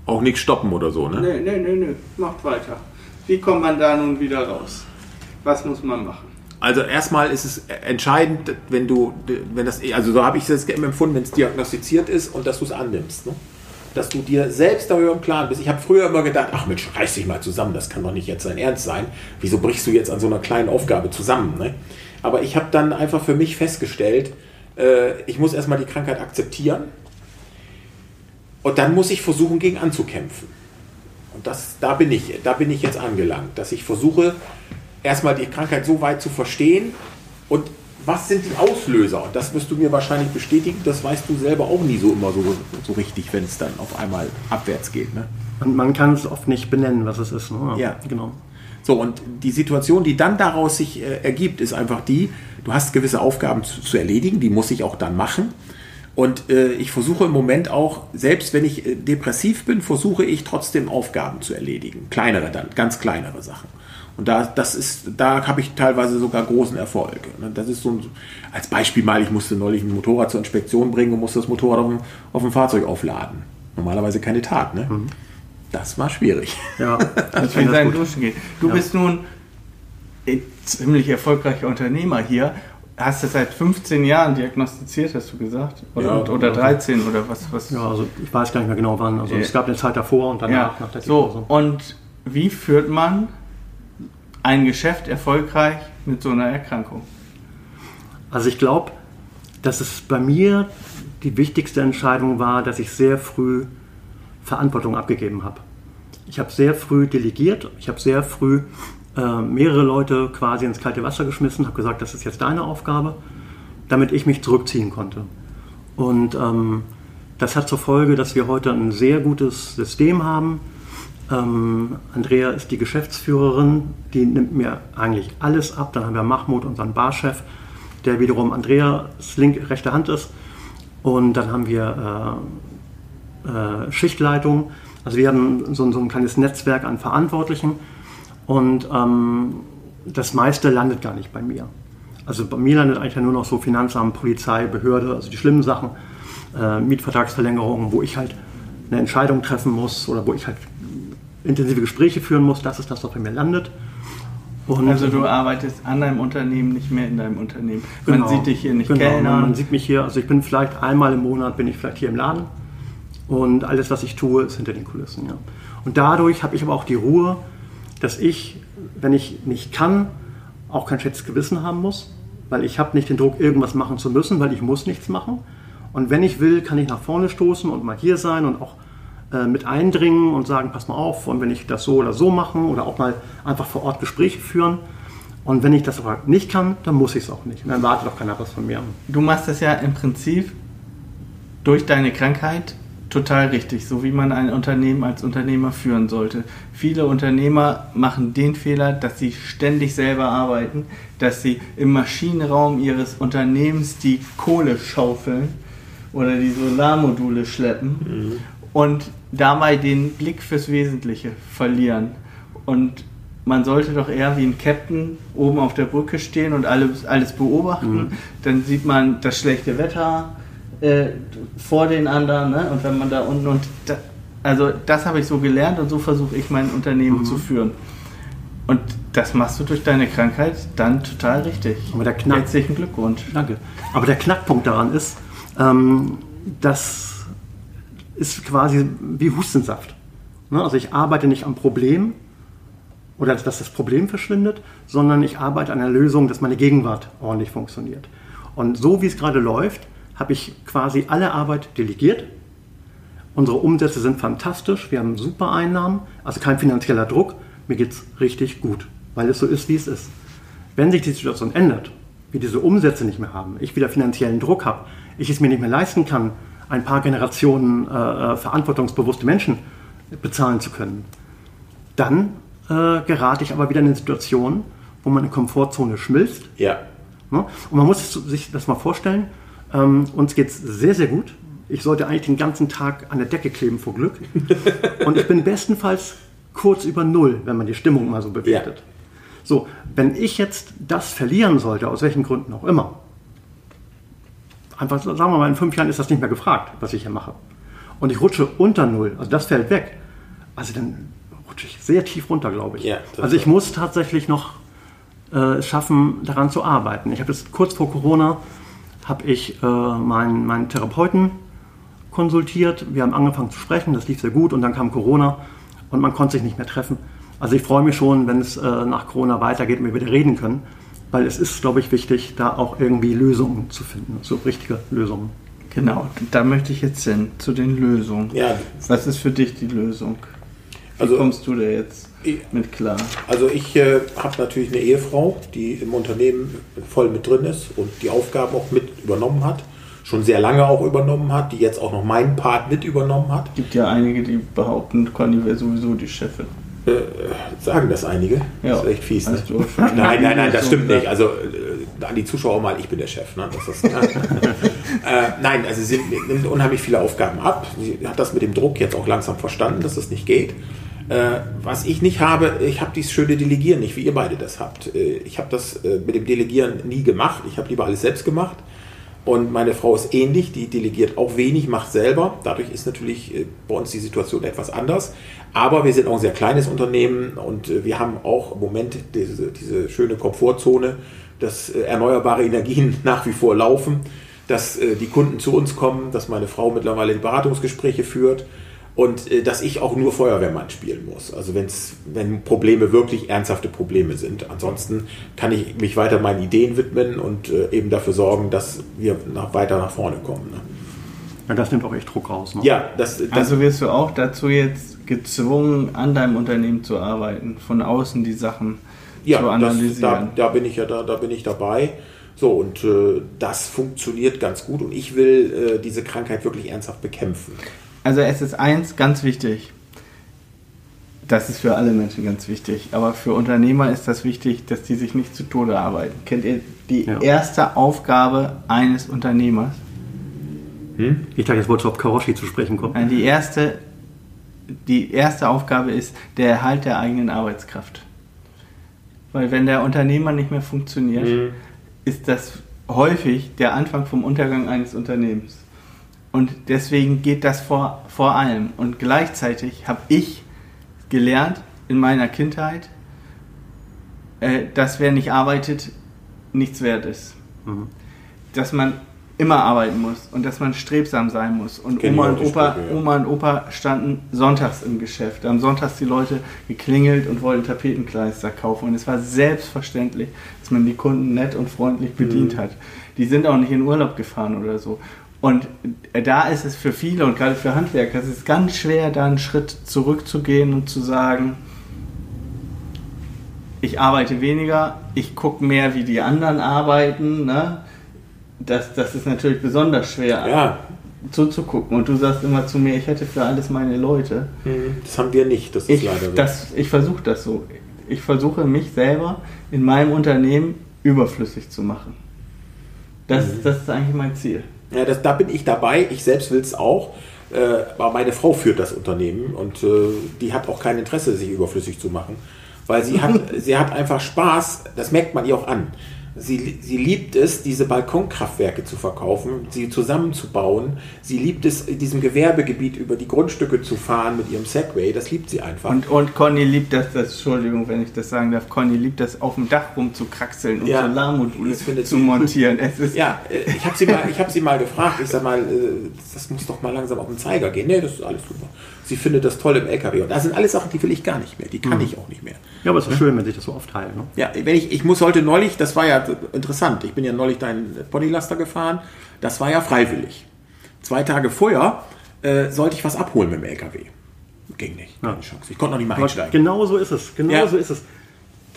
Auch nichts stoppen oder so, ne? Nee, nee, nee, nee. Macht weiter. Wie kommt man da nun wieder raus? Was muss man machen? Also erstmal ist es entscheidend, wenn du, wenn das, also so habe ich es immer empfunden, wenn es diagnostiziert ist und dass du es annimmst. Ne? Dass du dir selbst darüber im Klaren bist. Ich habe früher immer gedacht, ach Mensch, reiß dich mal zusammen, das kann doch nicht jetzt dein Ernst sein. Wieso brichst du jetzt an so einer kleinen Aufgabe zusammen? Ne? Aber ich habe dann einfach für mich festgestellt, äh, ich muss erstmal die Krankheit akzeptieren und dann muss ich versuchen, gegen anzukämpfen. Und das, da, bin ich, da bin ich jetzt angelangt, dass ich versuche, erstmal die Krankheit so weit zu verstehen und was sind die Auslöser? Und das wirst du mir wahrscheinlich bestätigen, das weißt du selber auch nie so immer so, so richtig, wenn es dann auf einmal abwärts geht. Ne? Und man kann es oft nicht benennen, was es ist. Ne? Ja. genau. So, und die Situation, die dann daraus sich äh, ergibt, ist einfach die, du hast gewisse Aufgaben zu, zu erledigen, die muss ich auch dann machen. Und äh, ich versuche im Moment auch, selbst wenn ich äh, depressiv bin, versuche ich trotzdem Aufgaben zu erledigen. Kleinere dann, ganz kleinere Sachen. Und da, das ist, da habe ich teilweise sogar großen Erfolg. Ne? Das ist so ein, als Beispiel mal, ich musste neulich ein Motorrad zur Inspektion bringen und musste das Motorrad auf dem, auf dem Fahrzeug aufladen. Normalerweise keine Tat, ne? Das war schwierig. Ja, Das ich gut. Duschen geht. Du Ja. bist nun ein ziemlich erfolgreicher Unternehmer hier. Hast du seit 15 Jahren diagnostiziert, hast du gesagt? Oder, Ja, oder ja. 13 oder was? was? Ja, also ich weiß gar nicht mehr genau wann. Also Ja. es gab eine Zeit davor und danach, Ja, nach der so. Und wie führt man ein Geschäft erfolgreich mit so einer Erkrankung? Also ich glaube, dass es bei mir die wichtigste Entscheidung war, dass ich sehr früh Verantwortung abgegeben habe. Ich habe sehr früh delegiert, ich habe sehr früh äh, mehrere Leute quasi ins kalte Wasser geschmissen, habe gesagt, das ist jetzt deine Aufgabe, damit ich mich zurückziehen konnte. Und ähm, das hat zur Folge, dass wir heute ein sehr gutes System haben. Ähm, Andrea ist die Geschäftsführerin, die nimmt mir eigentlich alles ab. Dann haben wir Mahmoud, unseren Barchef, der wiederum Andreas link, rechte Hand ist. Und dann haben wir äh, äh, Schichtleitung. Also wir haben so, so ein kleines Netzwerk an Verantwortlichen. Und ähm, das meiste landet gar nicht bei mir. Also bei mir landet eigentlich nur noch so Finanzamt, Polizei, Behörde, also die schlimmen Sachen, äh, Mietvertragsverlängerungen, wo ich halt eine Entscheidung treffen muss oder wo ich halt intensive Gespräche führen muss. Das ist das, was bei mir landet. Und, Also du arbeitest an deinem Unternehmen, nicht mehr in deinem Unternehmen. Man Genau. sieht dich hier nicht genau. kellnern. Man, man sieht mich hier, also ich bin vielleicht einmal im Monat bin ich vielleicht hier im Laden und alles, was ich tue, ist hinter den Kulissen. Ja. Und dadurch habe ich aber auch die Ruhe, dass ich, wenn ich nicht kann, auch kein schlechtes Gewissen haben muss, weil ich habe nicht den Druck, irgendwas machen zu müssen, weil ich muss nichts machen. Und wenn ich will, kann ich nach vorne stoßen und mal hier sein und auch äh, mit eindringen und sagen, pass mal auf, und wenn ich das so oder so machen oder auch mal einfach vor Ort Gespräche führen. Und wenn ich das aber nicht kann, dann muss ich es auch nicht. Und dann wartet auch keiner was von mir. Du machst das ja im Prinzip durch deine Krankheit total richtig, so wie man ein Unternehmen als Unternehmer führen sollte. Viele Unternehmer machen den Fehler, dass sie ständig selber arbeiten, dass sie im Maschinenraum ihres Unternehmens die Kohle schaufeln oder die Solarmodule schleppen und dabei den Blick fürs Wesentliche verlieren. Und man sollte doch eher wie ein Captain oben auf der Brücke stehen und alles, alles beobachten. Mhm. Dann sieht man das schlechte Wetter äh, vor den anderen. Ne? Und wenn man da unten und da, also das habe ich so gelernt und so versuche ich mein Unternehmen mhm. zu führen. Und das machst du durch deine Krankheit dann total richtig. Aber der Knack Herzlichen Glückwunsch. Danke. Aber der Knackpunkt daran ist, ähm, das ist quasi wie Hustensaft. Ne? Also ich arbeite nicht am Problem oder dass das Problem verschwindet, sondern ich arbeite an einer Lösung, dass meine Gegenwart ordentlich funktioniert. Und so wie es gerade läuft, habe ich quasi alle Arbeit delegiert. Unsere Umsätze sind fantastisch, wir haben super Einnahmen, also kein finanzieller Druck mir geht es richtig gut, weil es so ist, wie es ist. Wenn sich die Situation ändert, wir diese Umsätze nicht mehr haben, ich wieder finanziellen Druck habe, ich es mir nicht mehr leisten kann, ein paar Generationen äh, verantwortungsbewusste Menschen bezahlen zu können, dann äh, gerate ich aber wieder in eine Situation, wo meine Komfortzone schmilzt. Ja. Ne? Und man muss sich das mal vorstellen, ähm, uns geht es sehr, sehr gut. Ich sollte eigentlich den ganzen Tag an der Decke kleben vor Glück. Und ich bin bestenfalls kurz über Null, wenn man die Stimmung mal so bewertet. Ja. So, wenn ich jetzt das verlieren sollte, aus welchen Gründen auch immer, einfach sagen wir mal, in fünf Jahren ist das nicht mehr gefragt, was ich hier mache. Und ich rutsche unter Null, also das fällt weg. Also dann rutsche ich sehr tief runter, glaube ich. Ja, also ich muss tatsächlich noch äh, schaffen, daran zu arbeiten. Ich habe jetzt kurz vor Corona, habe ich äh, meinen, meinen Therapeuten konsultiert. Wir haben angefangen zu sprechen, das lief sehr gut und dann kam Corona und man konnte sich nicht mehr treffen. Also ich freue mich schon, wenn es äh, nach Corona weitergeht und wir wieder reden können, weil es ist, glaube ich, wichtig, da auch irgendwie Lösungen zu finden, so richtige Lösungen. Genau, da möchte ich jetzt hin, zu den Lösungen. Ja. Was ist für dich die Lösung? Wie also, kommst du da jetzt mit klar? Also ich äh, habe natürlich eine Ehefrau, die im Unternehmen voll mit drin ist und die Aufgaben auch mit übernommen hat schon sehr lange auch übernommen hat, die jetzt auch noch meinen Part mit übernommen hat. Es gibt ja einige, die behaupten, Conny wäre sowieso die Chefin. Äh, sagen das einige? Ja. Das ist echt fies. Ne? Nein, nein, nein, das stimmt nicht. Also äh, an die Zuschauer mal, ich bin der Chef. Ne? Das ist, äh, nein, also sie nimmt unheimlich viele Aufgaben ab. Sie hat das mit dem Druck jetzt auch langsam verstanden, dass das nicht geht. Äh, was ich nicht habe, ich habe dieses schöne Delegieren nicht, wie ihr beide das habt. Äh, ich habe das äh, mit dem Delegieren nie gemacht. Ich habe lieber alles selbst gemacht. Und meine Frau ist ähnlich, die delegiert auch wenig, macht selber. Dadurch ist natürlich äh, bei uns die Situation etwas anders. Aber wir sind auch ein sehr kleines Unternehmen und äh, wir haben auch im Moment diese, diese schöne Komfortzone, dass äh, erneuerbare Energien nach wie vor laufen, dass die Kunden zu uns kommen, dass meine Frau mittlerweile die Beratungsgespräche führt und äh, dass ich auch nur Feuerwehrmann spielen muss. Also wenn's, wenn Probleme wirklich ernsthafte Probleme sind. Ansonsten kann ich mich weiter meinen Ideen widmen und äh, eben dafür sorgen, dass wir nach, weiter nach vorne kommen. Ne? Ja, das nimmt auch echt Druck raus. Ne? Ja, das, das, also wirst du auch dazu jetzt gezwungen, an deinem Unternehmen zu arbeiten, von außen die Sachen ja, zu analysieren. Das, da, da bin ich ja da, da bin ich dabei. So, und äh, das funktioniert ganz gut und ich will äh, diese Krankheit wirklich ernsthaft bekämpfen. Also es ist eins ganz wichtig. Das ist für alle Menschen ganz wichtig. Aber für Unternehmer ist das wichtig, dass die sich nicht zu Tode arbeiten. Kennt ihr die ja. erste Aufgabe eines Unternehmers? Hm? Ich dachte, jetzt wolltest du auf Karoshi zu sprechen kommen. Nein, die erste, die erste Aufgabe ist der Erhalt der eigenen Arbeitskraft. Weil wenn der Unternehmer nicht mehr funktioniert, hm. ist das häufig der Anfang vom Untergang eines Unternehmens. Und deswegen geht das vor, vor allem. Und gleichzeitig habe ich gelernt in meiner Kindheit, äh, dass wer nicht arbeitet, nichts wert ist. Mhm. Dass man immer arbeiten muss und dass man strebsam sein muss. Und Oma und, Opa, Sprüche, ja. Oma und Opa standen sonntags im Geschäft. Da haben sonntags die Leute geklingelt und wollten Tapetenkleister kaufen. Und es war selbstverständlich, dass man die Kunden nett und freundlich bedient mhm. hat. Die sind auch nicht in Urlaub gefahren oder so. Und da ist es für viele und gerade für Handwerker, es ist ganz schwer, da einen Schritt zurückzugehen und zu sagen, ich arbeite weniger, ich gucke mehr, wie die anderen arbeiten. Ne? Das, das ist natürlich besonders schwer ja. zuzugucken. Und du sagst immer zu mir, ich hätte für alles meine Leute. Mhm. Das haben wir nicht, das ist ich, leider so. Das, ich versuche das so. Ich versuche mich selber in meinem Unternehmen überflüssig zu machen. Das, mhm. das ist eigentlich mein Ziel. Ja, das, da bin ich dabei. Ich selbst will es auch. Äh, aber meine Frau führt das Unternehmen und äh, die hat auch kein Interesse, sich überflüssig zu machen, weil sie hat, sie hat einfach Spaß, das merkt man ihr auch an. Sie, sie liebt es, diese Balkonkraftwerke zu verkaufen, sie zusammenzubauen. Sie liebt es, in diesem Gewerbegebiet über die Grundstücke zu fahren mit ihrem Segway. Das liebt sie einfach. Und, und Conny liebt das, das, Entschuldigung, wenn ich das sagen darf, Conny liebt das, auf dem Dach rumzukraxeln und Ja, Solarmodule zu montieren. Es ist Ja, äh, ich habe sie, mal- ich hab sie mal gefragt. Ich sag mal, äh, das muss doch mal langsam auf den Zeiger gehen. Nee, das ist alles super. Sie findet das toll im LKW. Und das sind alles Sachen, die will ich gar nicht mehr. Die kann ich auch nicht mehr. Ja, aber es ist schön, wenn sich das so aufteilt. Ne? Ja, wenn ich, ich muss heute neulich, das war ja interessant, ich bin ja neulich deinen Ponylaster gefahren, das war ja freiwillig. Zwei Tage vorher äh, sollte ich was abholen mit dem LKW. Ging nicht, keine Chance. Ich konnte noch nicht mal einsteigen. genau so ist es. Genau Ja. so ist es.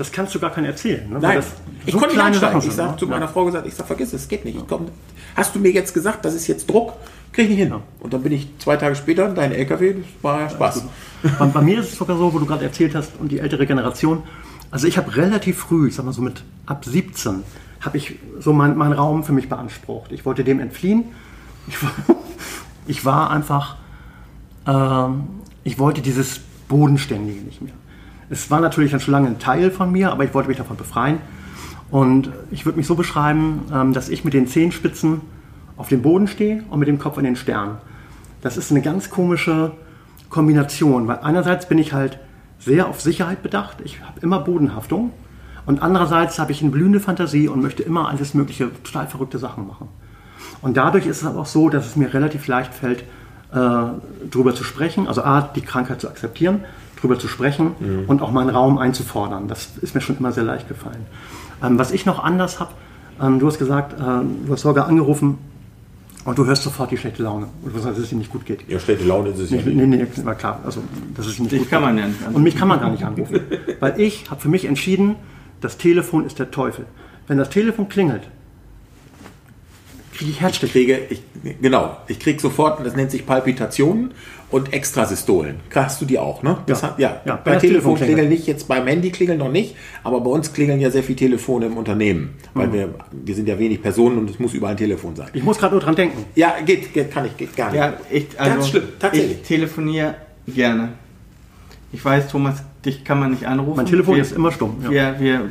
Das kannst du gar keinen erzählen. Ne? Nein, das ich so konnte nicht einsteigen. Sachen Ich habe ne? zu meiner Frau gesagt, ich sag, vergiss es, geht nicht. Ich komm, hast du mir jetzt gesagt, das ist jetzt Druck? Krieg ich nicht hin. Und dann bin ich zwei Tage später in dein LKW, das war ja Spaß. Bei, bei mir ist es sogar so, wo du gerade erzählt hast, und die ältere Generation. Also ich habe relativ früh, ich sag mal so mit ab 17, habe ich so meinen mein Raum für mich beansprucht. Ich wollte dem entfliehen. Ich war, ich war einfach, ähm, ich wollte dieses Bodenständige nicht mehr. Es war natürlich schon lange ein Teil von mir, aber ich wollte mich davon befreien. Und ich würde mich so beschreiben, ähm, dass ich mit den Zehenspitzen auf dem Boden stehe und mit dem Kopf in den Stern. Das ist eine ganz komische Kombination, weil einerseits bin ich halt sehr auf Sicherheit bedacht, ich habe immer Bodenhaftung und andererseits habe ich eine blühende Fantasie und möchte immer alles mögliche total verrückte Sachen machen. Und dadurch ist es aber auch so, dass es mir relativ leicht fällt, äh, drüber zu sprechen, also A, die Krankheit zu akzeptieren, drüber zu sprechen und auch meinen Raum einzufordern. Das ist mir schon immer sehr leicht gefallen. Ähm, was ich noch anders habe, ähm, du hast gesagt, äh, du hast sogar angerufen und du hörst sofort die schlechte Laune und du sagst, dass es dir nicht gut geht. Ja, schlechte Laune ist es ja Nee, nicht. nee, nee, war klar. Also, das ist nicht Dich gut kann man ja nicht anrufen. Und mich kann man gar nicht anrufen. weil ich habe für mich entschieden, das Telefon ist der Teufel. Wenn das Telefon klingelt, kriege ich kriege, ich, genau, ich kriege sofort, das nennt sich Palpitationen und Extrasystolen. Hast du die auch, ne? Das Ja. hat, ja. Ja, bei das Telefon Telefon klingelt. klingeln nicht, jetzt beim Handy klingeln noch nicht, aber bei uns klingeln ja sehr viele Telefone im Unternehmen, weil Mhm. wir, wir sind ja wenig Personen und es muss überall ein Telefon sein. Ich muss gerade nur dran denken. Ja, geht, geht, kann ich, geht gar nicht. Ja, ich, also, Ganz schlimm, tatsächlich. Ich telefoniere gerne. Ich weiß, Thomas, dich kann man nicht anrufen. Mein Telefon wir, ist immer stumm. Ja. Wir, wir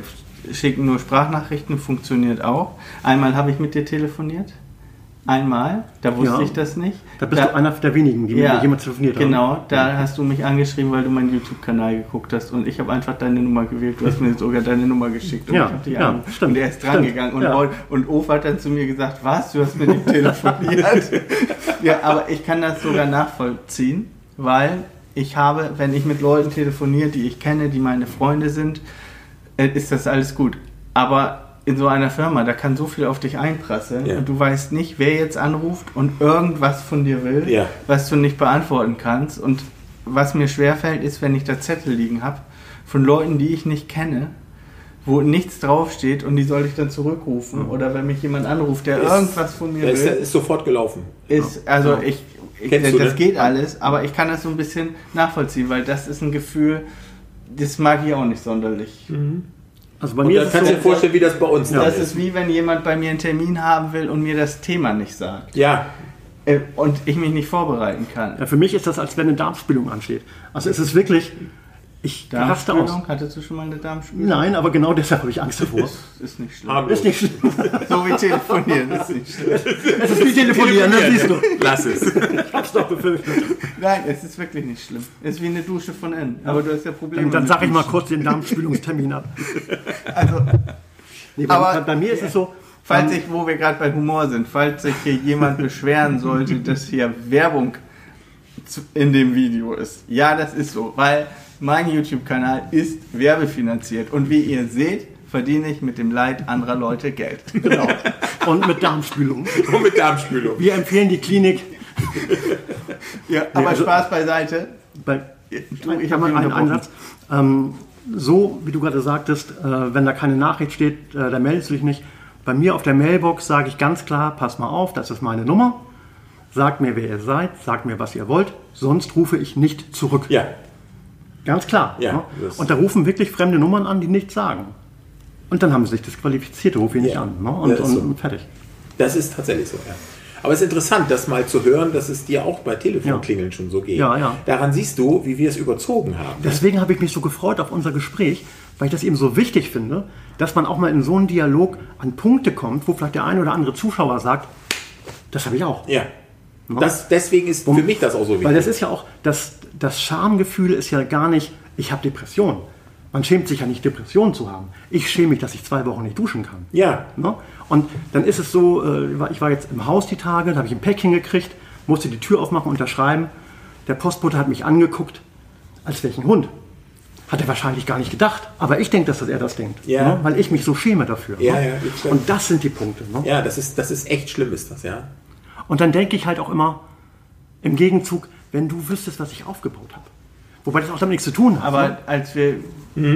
schicken nur Sprachnachrichten, funktioniert auch. Einmal habe ich mit dir telefoniert. Einmal, da wusste Ja. ich das nicht. Da bist du einer der wenigen, die mit mir jemals telefoniert haben. Genau, da hast du mich angeschrieben, weil du meinen YouTube-Kanal geguckt hast und ich habe einfach deine Nummer gewählt. Du hast mir sogar deine Nummer geschickt und Ja, ich habe die ja, angerufen. stimmt, Und er ist stimmt, drangegangen und, ja. Und Ofa hat dann zu mir gesagt, was, du hast mit ihm telefoniert? ja, aber ich kann das sogar nachvollziehen, weil ich habe, wenn ich mit Leuten telefoniere, die ich kenne, die meine Freunde sind, äh, ist das alles gut. Aber in so einer Firma, da kann so viel auf dich einprasseln Ja. und du weißt nicht, wer jetzt anruft und irgendwas von dir will, Ja. was du nicht beantworten kannst. Und was mir schwerfällt, ist, wenn ich da Zettel liegen habe von Leuten, die ich nicht kenne, wo nichts draufsteht und die soll ich dann zurückrufen. Oder wenn mich jemand anruft, der Ist- irgendwas von mir ist, will, ist sofort gelaufen. ist, also ich, ich Kennst das du, ne? geht alles, aber ich kann das so ein bisschen nachvollziehen, weil das ist ein Gefühl, das mag ich auch nicht sonderlich. Also bei Und mir dann ist es kannst du so, dir vorstellen, wie das bei uns da Das ist wie wenn jemand bei mir einen Termin haben will und mir das Thema nicht sagt. Ja, Äh, Und ich mich nicht vorbereiten kann. ja, für mich ist das, als wenn eine Darmspülung ansteht. Also es ist wirklich, ich raste aus. Hattest du schon mal eine Darmspülung? Nein, aber genau deshalb habe ich Angst davor. Ist nicht schlimm. harmlos. ist nicht schlimm. So wie telefonieren ist nicht schlimm. Es ist wie telefonieren, das siehst du. Lass es. Ich hab's doch befürchtet. Nein, es ist wirklich nicht schlimm. Es ist wie eine Dusche von innen. Aber du hast ja Probleme. Dann, dann sage ich mal kurz den Darmspülungstermin ab. Also, Nee, bei, Aber- bei, mir ist es so, falls ähm, ich, wo wir gerade bei Humor sind, falls sich hier jemand beschweren sollte, dass hier Werbung in dem Video ist. Ja, das ist so, weil mein YouTube-Kanal ist werbefinanziert. Und wie ihr seht, verdiene ich mit dem Leid anderer Leute Geld. genau. Und mit Darmspülung. Nur mit Darmspülung. Wir empfehlen die Klinik. Ja, aber also- Spaß beiseite. Bei, Du, ich ich habe ihn einen. Einsatz. Ähm, so, wie du gerade sagtest, äh, wenn da keine Nachricht steht, äh, dann meldest du dich nicht. Bei mir auf der Mailbox sage ich ganz klar, pass mal auf, das ist meine Nummer. Sagt mir, wer ihr seid, sagt mir, was ihr wollt, sonst rufe ich nicht zurück. Ja, Ganz klar. Ja, ne? Und da rufen wirklich fremde Nummern an, die nichts sagen. Und dann haben sie sich disqualifiziert, ruf ich nicht Ja. an. Ne? Und, Ja, und, so. und fertig. das ist tatsächlich so. Ja. Aber es ist interessant, das mal zu hören, dass es dir auch bei Telefonklingeln schon so geht. Ja, ja. Daran siehst du, wie wir es überzogen haben. Deswegen habe ich mich so gefreut auf unser Gespräch, weil ich das eben so wichtig finde, dass man auch mal in so einen Dialog an Punkte kommt, wo vielleicht der ein oder andere Zuschauer sagt, das habe ich auch. Ja. Das, deswegen ist für mich das auch so wichtig. Weil das ist ja auch, das, das Schamgefühl ist ja gar nicht, ich habe Depression. Man schämt sich ja nicht, Depression zu haben. Ich schäme mich, dass ich zwei Wochen nicht duschen kann. Ja. Ne? Und dann ist es so, äh, ich war jetzt im Haus die Tage, da habe ich ein Päckchen gekriegt, musste die Tür aufmachen, unterschreiben. Der Postbote hat mich angeguckt, als wäre ich ein Hund. Hat er wahrscheinlich gar nicht gedacht. Aber ich denke, dass er das denkt. Ja. Ne? Weil ich mich so schäme dafür. Ja, ne? ja, Und das sind die Punkte. Ne? ja, das ist, das ist echt schlimm, ist das, ja. Und dann denke ich halt auch immer im Gegenzug, wenn du wüsstest, was ich aufgebaut habe. Wobei das auch damit nichts zu tun hat. Aber ne? als wir,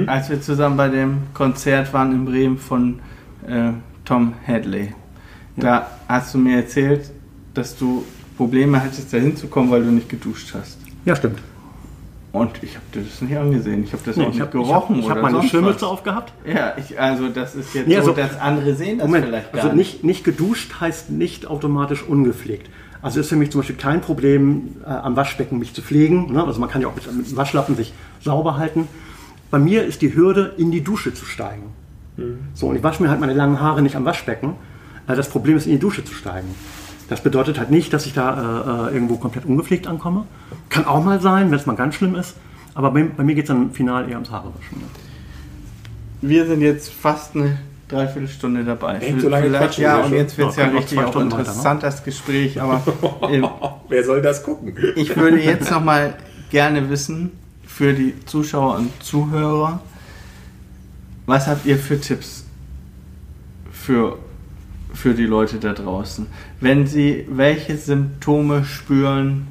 als wir zusammen bei dem Konzert waren in Bremen von äh, Tom Hadley, da hast du mir erzählt, dass du Probleme hattest, da hinzukommen, weil du nicht geduscht hast. Ja, stimmt. Und ich habe das nicht angesehen. Ich habe das Nee, auch ich nicht habe ich gerochen hab, ich hab oder meine Schirmmütze aufgehabt. Ja, ich, also das ist jetzt Nee, so, also- dass andere sehen das Moment, vielleicht gar also nicht. nicht, nicht geduscht heißt nicht automatisch ungepflegt. Also ist für mich zum Beispiel kein Problem, äh, am Waschbecken mich zu pflegen. Ne? Also man kann ja auch mit, mit Waschlappen sich sauber halten. Bei mir ist die Hürde, in die Dusche zu steigen. So, und ich wasche mir halt meine langen Haare nicht am Waschbecken. Äh, das Problem ist, in die Dusche zu steigen. Das bedeutet halt nicht, dass ich da äh, äh, irgendwo komplett ungepflegt ankomme. Kann auch mal sein, wenn es mal ganz schlimm ist. Aber bei, bei mir geht es dann final eher ums Haarewaschen. Ja. Wir sind jetzt fast eine Dreiviertelstunde dabei. Echt? So lange Vielleicht- ja, und jetzt wird es Ja, ja richtig auch Stunden weiter, ne? interessant, das Gespräch. Aber ähm, Wer soll das gucken? ich würde jetzt noch mal gerne wissen, für die Zuschauer und Zuhörer, was habt ihr für Tipps für, für die Leute da draußen? Wenn sie welche Symptome spüren,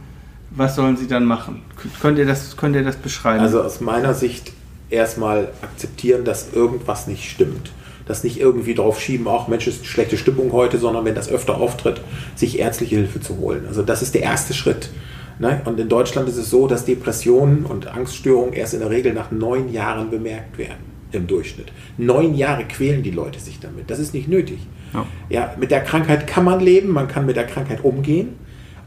was sollen sie dann machen? Könnt ihr das, könnt ihr das beschreiben? Also aus meiner Sicht erstmal akzeptieren, dass irgendwas nicht stimmt. Das nicht irgendwie drauf schieben, auch Mensch, ist eine schlechte Stimmung heute, sondern wenn das öfter auftritt, sich ärztliche Hilfe zu holen. Also das ist der erste Schritt. Ne? Und in Deutschland ist es so, dass Depressionen und Angststörungen erst in der Regel nach neun Jahren bemerkt werden im Durchschnitt. Neun Jahre quälen die Leute sich damit. Das ist nicht nötig. Ja. Ja, mit der Krankheit kann man leben, man kann mit der Krankheit umgehen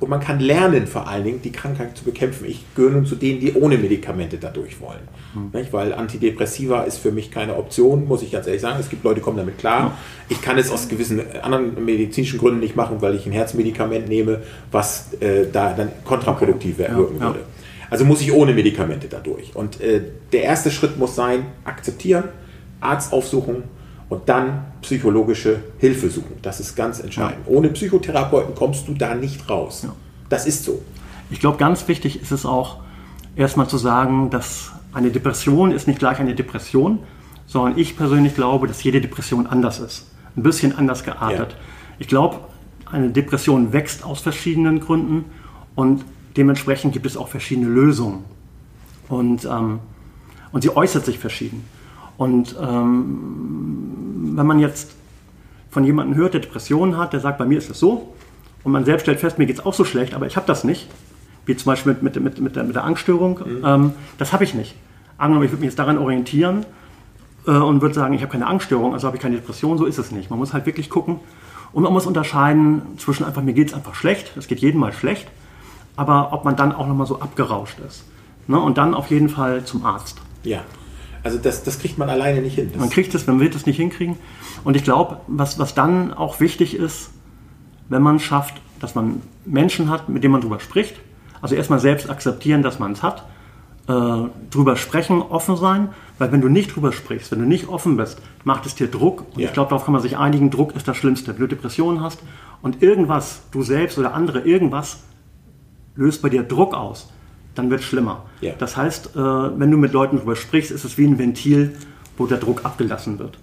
und man kann lernen, vor allen Dingen die Krankheit zu bekämpfen. Ich gehöre nun zu denen, die ohne Medikamente dadurch wollen. Nicht? Weil Antidepressiva ist für mich keine Option, muss ich ganz ehrlich sagen. Es gibt Leute, die kommen damit klar. Ich kann es aus gewissen anderen medizinischen Gründen nicht machen, weil ich ein Herzmedikament nehme, was äh, da dann kontraproduktiv wirken ja. würde. Also muss ich ohne Medikamente dadurch. Und äh, der erste Schritt muss sein, akzeptieren, Arzt aufsuchen und dann psychologische Hilfe suchen. Das ist ganz entscheidend. Ohne Psychotherapeuten kommst du da nicht raus. Das ist so. Ich glaube, ganz wichtig ist es auch, erstmal zu sagen, dass eine Depression ist nicht gleich eine Depression, sondern ich persönlich glaube, dass jede Depression anders ist. Ein bisschen anders geartet. Ja. Ich glaube, eine Depression wächst aus verschiedenen Gründen und dementsprechend gibt es auch verschiedene Lösungen. Und, ähm, und sie äußert sich verschieden. Und ähm, wenn man jetzt von jemandem hört, der Depressionen hat, der sagt, bei mir ist es so, und man selbst stellt fest, mir geht es auch so schlecht, aber ich habe das nicht, wie zum Beispiel mit, mit, mit, mit, der, mit der Angststörung, ähm, das habe ich nicht. Angenommen, ich würde mich jetzt daran orientieren äh, und würde sagen, ich habe keine Angststörung, also habe ich keine Depression, so ist es nicht. Man muss halt wirklich gucken und man muss unterscheiden zwischen einfach, mir geht es einfach schlecht, es geht jedem mal schlecht, aber ob man dann auch nochmal so abgerauscht ist. Ne? Und dann auf jeden Fall zum Arzt. Ja. Also das, das kriegt man alleine nicht hin. Das, Man kriegt es, man wird es nicht hinkriegen. Und ich glaube, was, was dann auch wichtig ist, wenn man schafft, dass man Menschen hat, mit denen man drüber spricht. Also erstmal selbst akzeptieren, dass man es hat. Äh, drüber sprechen, offen sein. Weil wenn du nicht drüber sprichst, wenn du nicht offen bist, macht es dir Druck. Und Ja. ich glaube, darauf kann man sich einigen. Druck ist das Schlimmste. Wenn du Depressionen hast und irgendwas, du selbst oder andere, irgendwas löst bei dir Druck aus, dann wird es schlimmer. Ja. Das heißt, äh, wenn du mit Leuten drüber sprichst, ist es wie ein Ventil, wo der Druck abgelassen wird.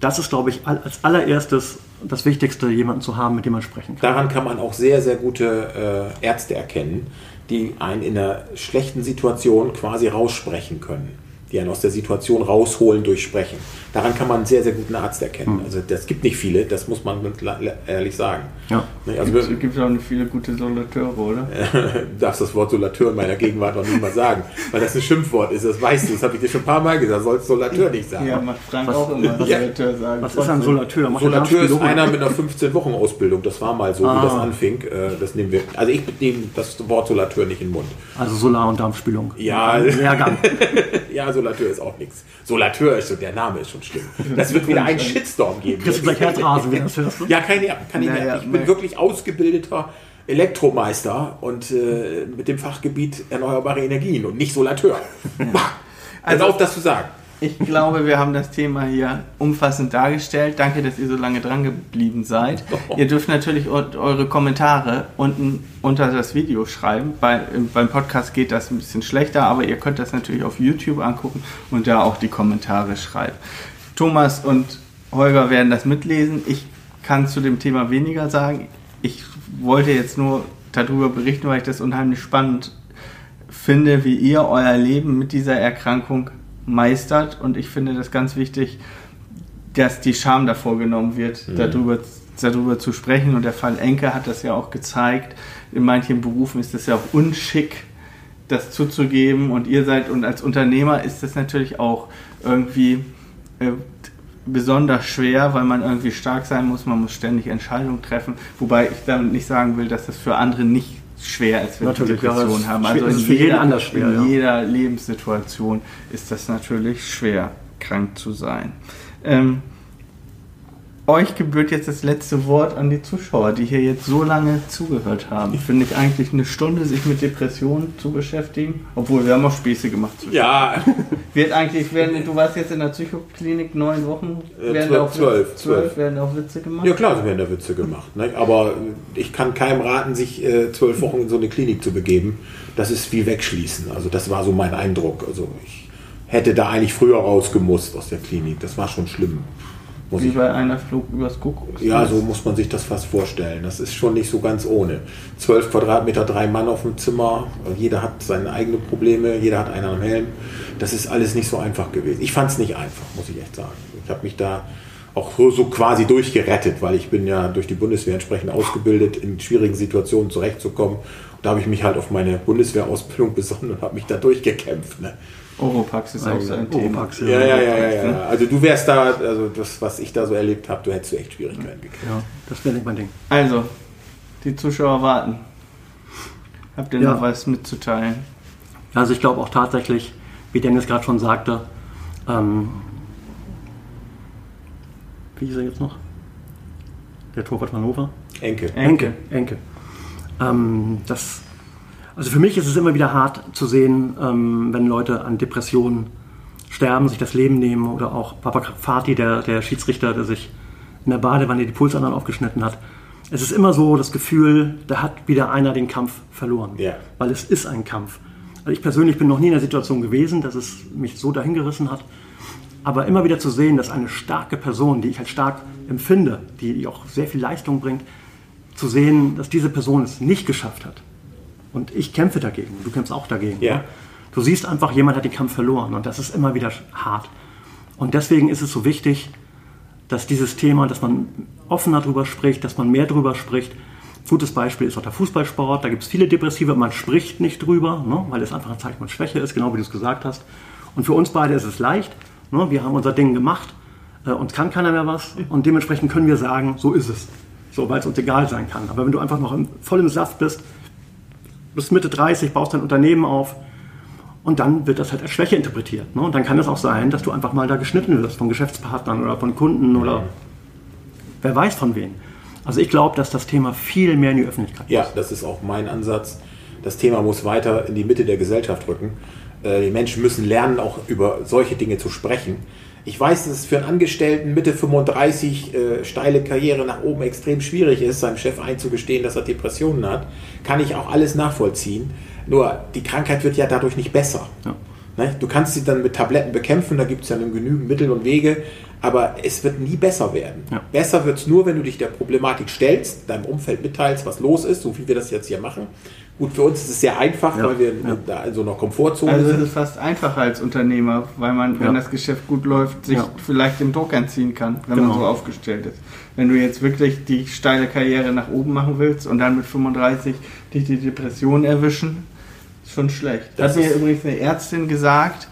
Das ist, glaube ich, all- als allererstes das Wichtigste, jemanden zu haben, mit dem man sprechen kann. Daran kann man auch sehr, sehr gute äh, Ärzte erkennen, die einen in einer schlechten Situation quasi raussprechen können. Die einen aus der Situation rausholen durch Sprechen. Daran kann man einen sehr, sehr guten Arzt erkennen. Also das gibt nicht viele, das muss man ehrlich sagen. Ja. Ne, Also Es gibt auch viele gute Solateure, oder? darfst das Wort Solateur in meiner Gegenwart noch nicht mal sagen, weil das ein Schimpfwort ist, das weißt du, das habe ich dir schon ein paar Mal gesagt, sollst Solateur nicht sagen. Ja, macht Frank Was- auch immer Ja. Solateur sagen. Was ist ein Solateur? Macht Solateur ist einer mit einer 15-Wochen-Ausbildung, das war mal so, wie Ah. das anfing. Äh, Das nehmen wir, also ich nehme das Wort Solateur nicht in den Mund. Also Solar- und Darmspülung. Ja. Lehrgang. Ja, Solateur ist auch nichts. Solateur ist schon, der Name ist schon schlimm. Das wird wieder einen Shitstorm geben. Kriegst du gleich Herzrasen, wenn du das hörst. Ne? Ja, kann ich, kann ich, Naja, ich bin wirklich ausgebildeter Elektromeister und äh, mit dem Fachgebiet erneuerbare Energien und nicht Solateur. Also auf das zu sagen. Ich glaube, wir haben das Thema hier umfassend dargestellt. Danke, dass ihr so lange dran geblieben seid. Ihr dürft natürlich eu- eure Kommentare unten unter das Video schreiben. Bei, beim Podcast geht das ein bisschen schlechter, aber ihr könnt das natürlich auf YouTube angucken und da auch die Kommentare schreiben. Thomas und Holger werden das mitlesen. Ich kann zu dem Thema weniger sagen. Ich wollte jetzt nur darüber berichten, weil ich das unheimlich spannend finde, wie ihr euer Leben mit dieser Erkrankung meistert. Und ich finde das ganz wichtig, dass die Scham davor genommen wird, darüber, darüber zu sprechen. Und der Fall Enke hat das ja auch gezeigt. In manchen Berufen ist es ja auch unschick, das zuzugeben. Und ihr seid, und als Unternehmer ist das natürlich auch irgendwie äh, besonders schwer, weil man irgendwie stark sein muss. Man muss ständig Entscheidungen treffen. Wobei ich damit nicht sagen will, dass das für andere nicht schwer ist, wenn Natürlich, ja, Depressionen es haben. Also in ist für jeden jeder, anders schwer, in ja. jeder Lebenssituation ist das natürlich schwer, krank zu sein. Ähm, euch gebührt jetzt das letzte Wort an die Zuschauer, die hier jetzt so lange zugehört haben. Finde ich eigentlich eine Stunde, sich mit Depressionen zu beschäftigen. Obwohl, wir haben auch Späße gemacht. Ja, Wird eigentlich, werden, du warst jetzt in der Psychoklinik neun Wochen, Äh, werden zwölf, da auch Witze- zwölf, zwölf, werden auch Witze gemacht. ja klar, so werden da Witze gemacht. Ne? Aber ich kann keinem raten, sich äh, zwölf Wochen in so eine Klinik zu begeben. Das ist wie wegschließen. Also das war so mein Eindruck. Also ich hätte da eigentlich früher rausgemusst aus der Klinik. Das war schon schlimm. Muss Wie ich bei einer Flug übers Kuckuck. Ja, so muss man sich das fast vorstellen. Das ist schon nicht so ganz ohne. Zwölf Quadratmeter, drei Mann auf dem Zimmer. Jeder hat seine eigenen Probleme, jeder hat einen am Helm. Das ist alles nicht so einfach gewesen. Ich fand es nicht einfach, muss ich echt sagen. Ich habe mich da auch so, quasi durchgerettet, weil ich bin ja durch die Bundeswehr entsprechend ausgebildet, in schwierigen Situationen zurechtzukommen. Und da habe ich mich halt auf meine Bundeswehrausbildung besonnen und habe mich da durchgekämpft. Ne? Oropax ist auch so ein Thema. Ja, ja, ja, ja, ja. Also du wärst da, also das, was ich da so erlebt habe, du hättest echt Schwierigkeiten gekriegt. Ja, das wäre nicht mein Ding. Also, die Zuschauer warten. Habt ihr Ja. noch was mitzuteilen? Also ich glaube auch tatsächlich, wie Dennis gerade schon sagte, ähm, wie hieß er jetzt noch? Der Torwart von Hannover? Enke. Enke. Enke. Ähm, das, also für mich ist es immer wieder hart zu sehen, ähm, wenn Leute an Depressionen sterben, sich das Leben nehmen oder auch Papa Fati, der, der Schiedsrichter, der sich in der Badewanne die Pulsadern aufgeschnitten hat. Es ist immer so das Gefühl, da hat wieder einer den Kampf verloren. Ja. Weil es ist ein Kampf. Also ich persönlich bin noch nie in der Situation gewesen, dass es mich so dahingerissen hat. Aber immer wieder zu sehen, dass eine starke Person, die ich als stark empfinde, die auch sehr viel Leistung bringt, zu sehen, dass diese Person es nicht geschafft hat. Und ich kämpfe dagegen. Du kämpfst auch dagegen. Ja. ne? Du siehst einfach, jemand hat den Kampf verloren. Und das ist immer wieder hart. Und deswegen ist es so wichtig, dass dieses Thema, dass man offener drüber spricht, dass man mehr drüber spricht. Gutes Beispiel ist auch der Fußballsport. Da gibt es viele Depressive, man spricht nicht drüber, ne, weil es einfach ein Zeichen von Schwäche ist, genau wie du es gesagt hast. Und für uns beide ist es leicht. Ne, wir haben unser Ding gemacht, äh, uns kann keiner mehr was und dementsprechend können wir sagen, so ist es. So, weil es uns egal sein kann. Aber wenn du einfach noch im, voll im Saft bist, bist Mitte 30, baust dein Unternehmen auf, und dann wird das halt als Schwäche interpretiert. Ne? Und dann kann es auch sein, dass du einfach mal da geschnitten wirst von Geschäftspartnern oder von Kunden oder wer weiß von wem. Also ich glaube, dass das Thema viel mehr in die Öffentlichkeit Ja, das ist auch mein Ansatz. Das Thema muss weiter in die Mitte der Gesellschaft rücken. Äh, Die Menschen müssen lernen, auch über solche Dinge zu sprechen. Ich weiß, dass es für einen Angestellten Mitte 35 äh, steile Karriere nach oben extrem schwierig ist, seinem Chef einzugestehen, dass er Depressionen hat. Kann ich auch alles nachvollziehen. Nur die Krankheit wird ja dadurch nicht besser. Ja. Ne? Du kannst sie dann mit Tabletten bekämpfen, da gibt es ja nun genügend Mittel und Wege, aber es wird nie besser werden. Ja. Besser wird es nur, wenn du dich der Problematik stellst, deinem Umfeld mitteilst, was los ist, so wie wir das jetzt hier machen. Gut, für uns ist es sehr einfach, Ja, weil wir ja. da in so einer Komfortzone Also es sind. ist fast einfacher als Unternehmer, weil man, wenn Ja. das Geschäft gut läuft, sich Ja. vielleicht den Druck entziehen kann, wenn man Genau. so aufgestellt ist. Wenn du jetzt wirklich die steile Karriere nach oben machen willst und dann mit 35 dich die Depression erwischen, ist schon schlecht. Das hat mir übrigens eine Ärztin gesagt,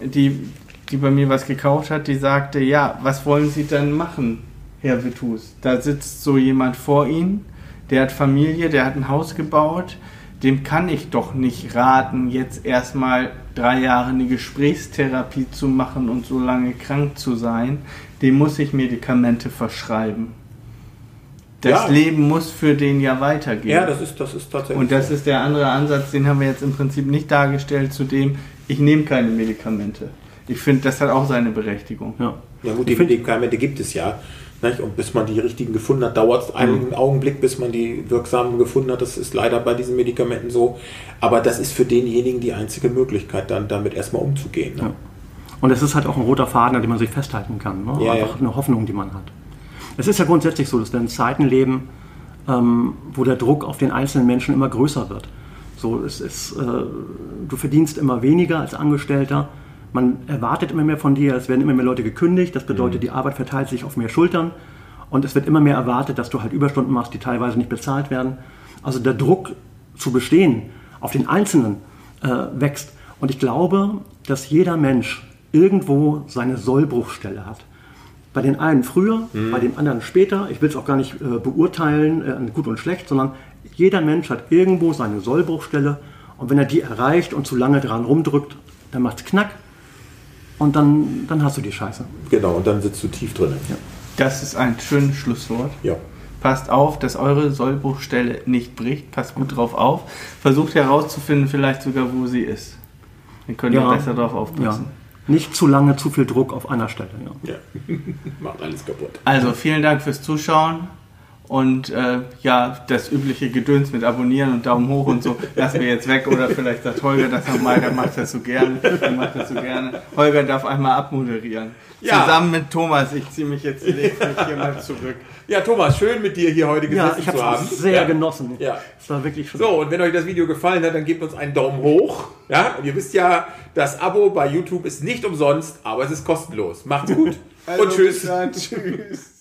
die, die bei mir was gekauft hat, die sagte, ja, was wollen Sie denn machen, Herr Vittus? Da sitzt so jemand vor Ihnen, der hat Familie, der hat ein Haus gebaut, dem kann ich doch nicht raten, jetzt erstmal drei Jahre eine Gesprächstherapie zu machen und so lange krank zu sein. Dem muss ich Medikamente verschreiben. Das Ja. Leben muss für den ja weitergehen. Ja, das ist, das ist tatsächlich. Und das so. ist der andere Ansatz, den haben wir jetzt im Prinzip nicht dargestellt, zu dem, ich nehme keine Medikamente. Ich finde, das hat auch seine Berechtigung. Ja. Ja gut, die Medikamente gibt es ja. Nicht? Und bis man die richtigen gefunden hat, dauert es einen Augenblick, bis man die wirksamen gefunden hat. Das ist leider bei diesen Medikamenten so. Aber das ist für denjenigen die einzige Möglichkeit, dann damit erstmal umzugehen. Ne? Ja. Und es ist halt auch ein roter Faden, an dem man sich festhalten kann. Ne? Ja, Einfach ja. eine Hoffnung, die man hat. Es ist ja grundsätzlich so, dass wir in Zeiten leben, ähm, wo der Druck auf den einzelnen Menschen immer größer wird. So, es ist, äh, du verdienst immer weniger als Angestellter. Man erwartet immer mehr von dir, es werden immer mehr Leute gekündigt. Das bedeutet, die Arbeit verteilt sich auf mehr Schultern. Und es wird immer mehr erwartet, dass du halt Überstunden machst, die teilweise nicht bezahlt werden. Also der Druck zu bestehen auf den Einzelnen äh, wächst. Und ich glaube, dass jeder Mensch irgendwo seine Sollbruchstelle hat. Bei den einen früher, bei den anderen später. Ich will es auch gar nicht äh, beurteilen, äh, gut und schlecht, sondern jeder Mensch hat irgendwo seine Sollbruchstelle. Und wenn er die erreicht und zu lange dran rumdrückt, dann macht es knack. Und dann, dann hast du die Scheiße. Genau, und dann sitzt du tief drin. Das ist ein schönes Schlusswort. Ja. Passt auf, dass eure Sollbruchstelle nicht bricht. Passt gut drauf auf. Versucht herauszufinden, vielleicht sogar, wo sie ist. Dann könnt ihr besser drauf ja. aufpassen. Nicht zu lange zu viel Druck auf einer Stelle. Ja. ja. Macht alles kaputt. Also, vielen Dank fürs Zuschauen. Und äh, ja, das übliche Gedöns mit Abonnieren und Daumen hoch und so lassen wir jetzt weg. Oder vielleicht sagt Holger das nochmal, der macht das so gerne. Der macht das so gerne. Holger darf einmal abmoderieren. Ja. Zusammen mit Thomas. Ich ziehe mich jetzt legentlich hier mal zurück. Ja, Thomas, schön mit dir hier heute Ja, gesessen ich habe zu haben. es sehr ja. genossen. Ja. Es war wirklich schön. So, und wenn euch das Video gefallen hat, dann gebt uns einen Daumen hoch. Ja, und ihr wisst ja, das Abo bei YouTube ist nicht umsonst, aber es ist kostenlos. Macht's gut Also, und tschüss. dann. Tschüss.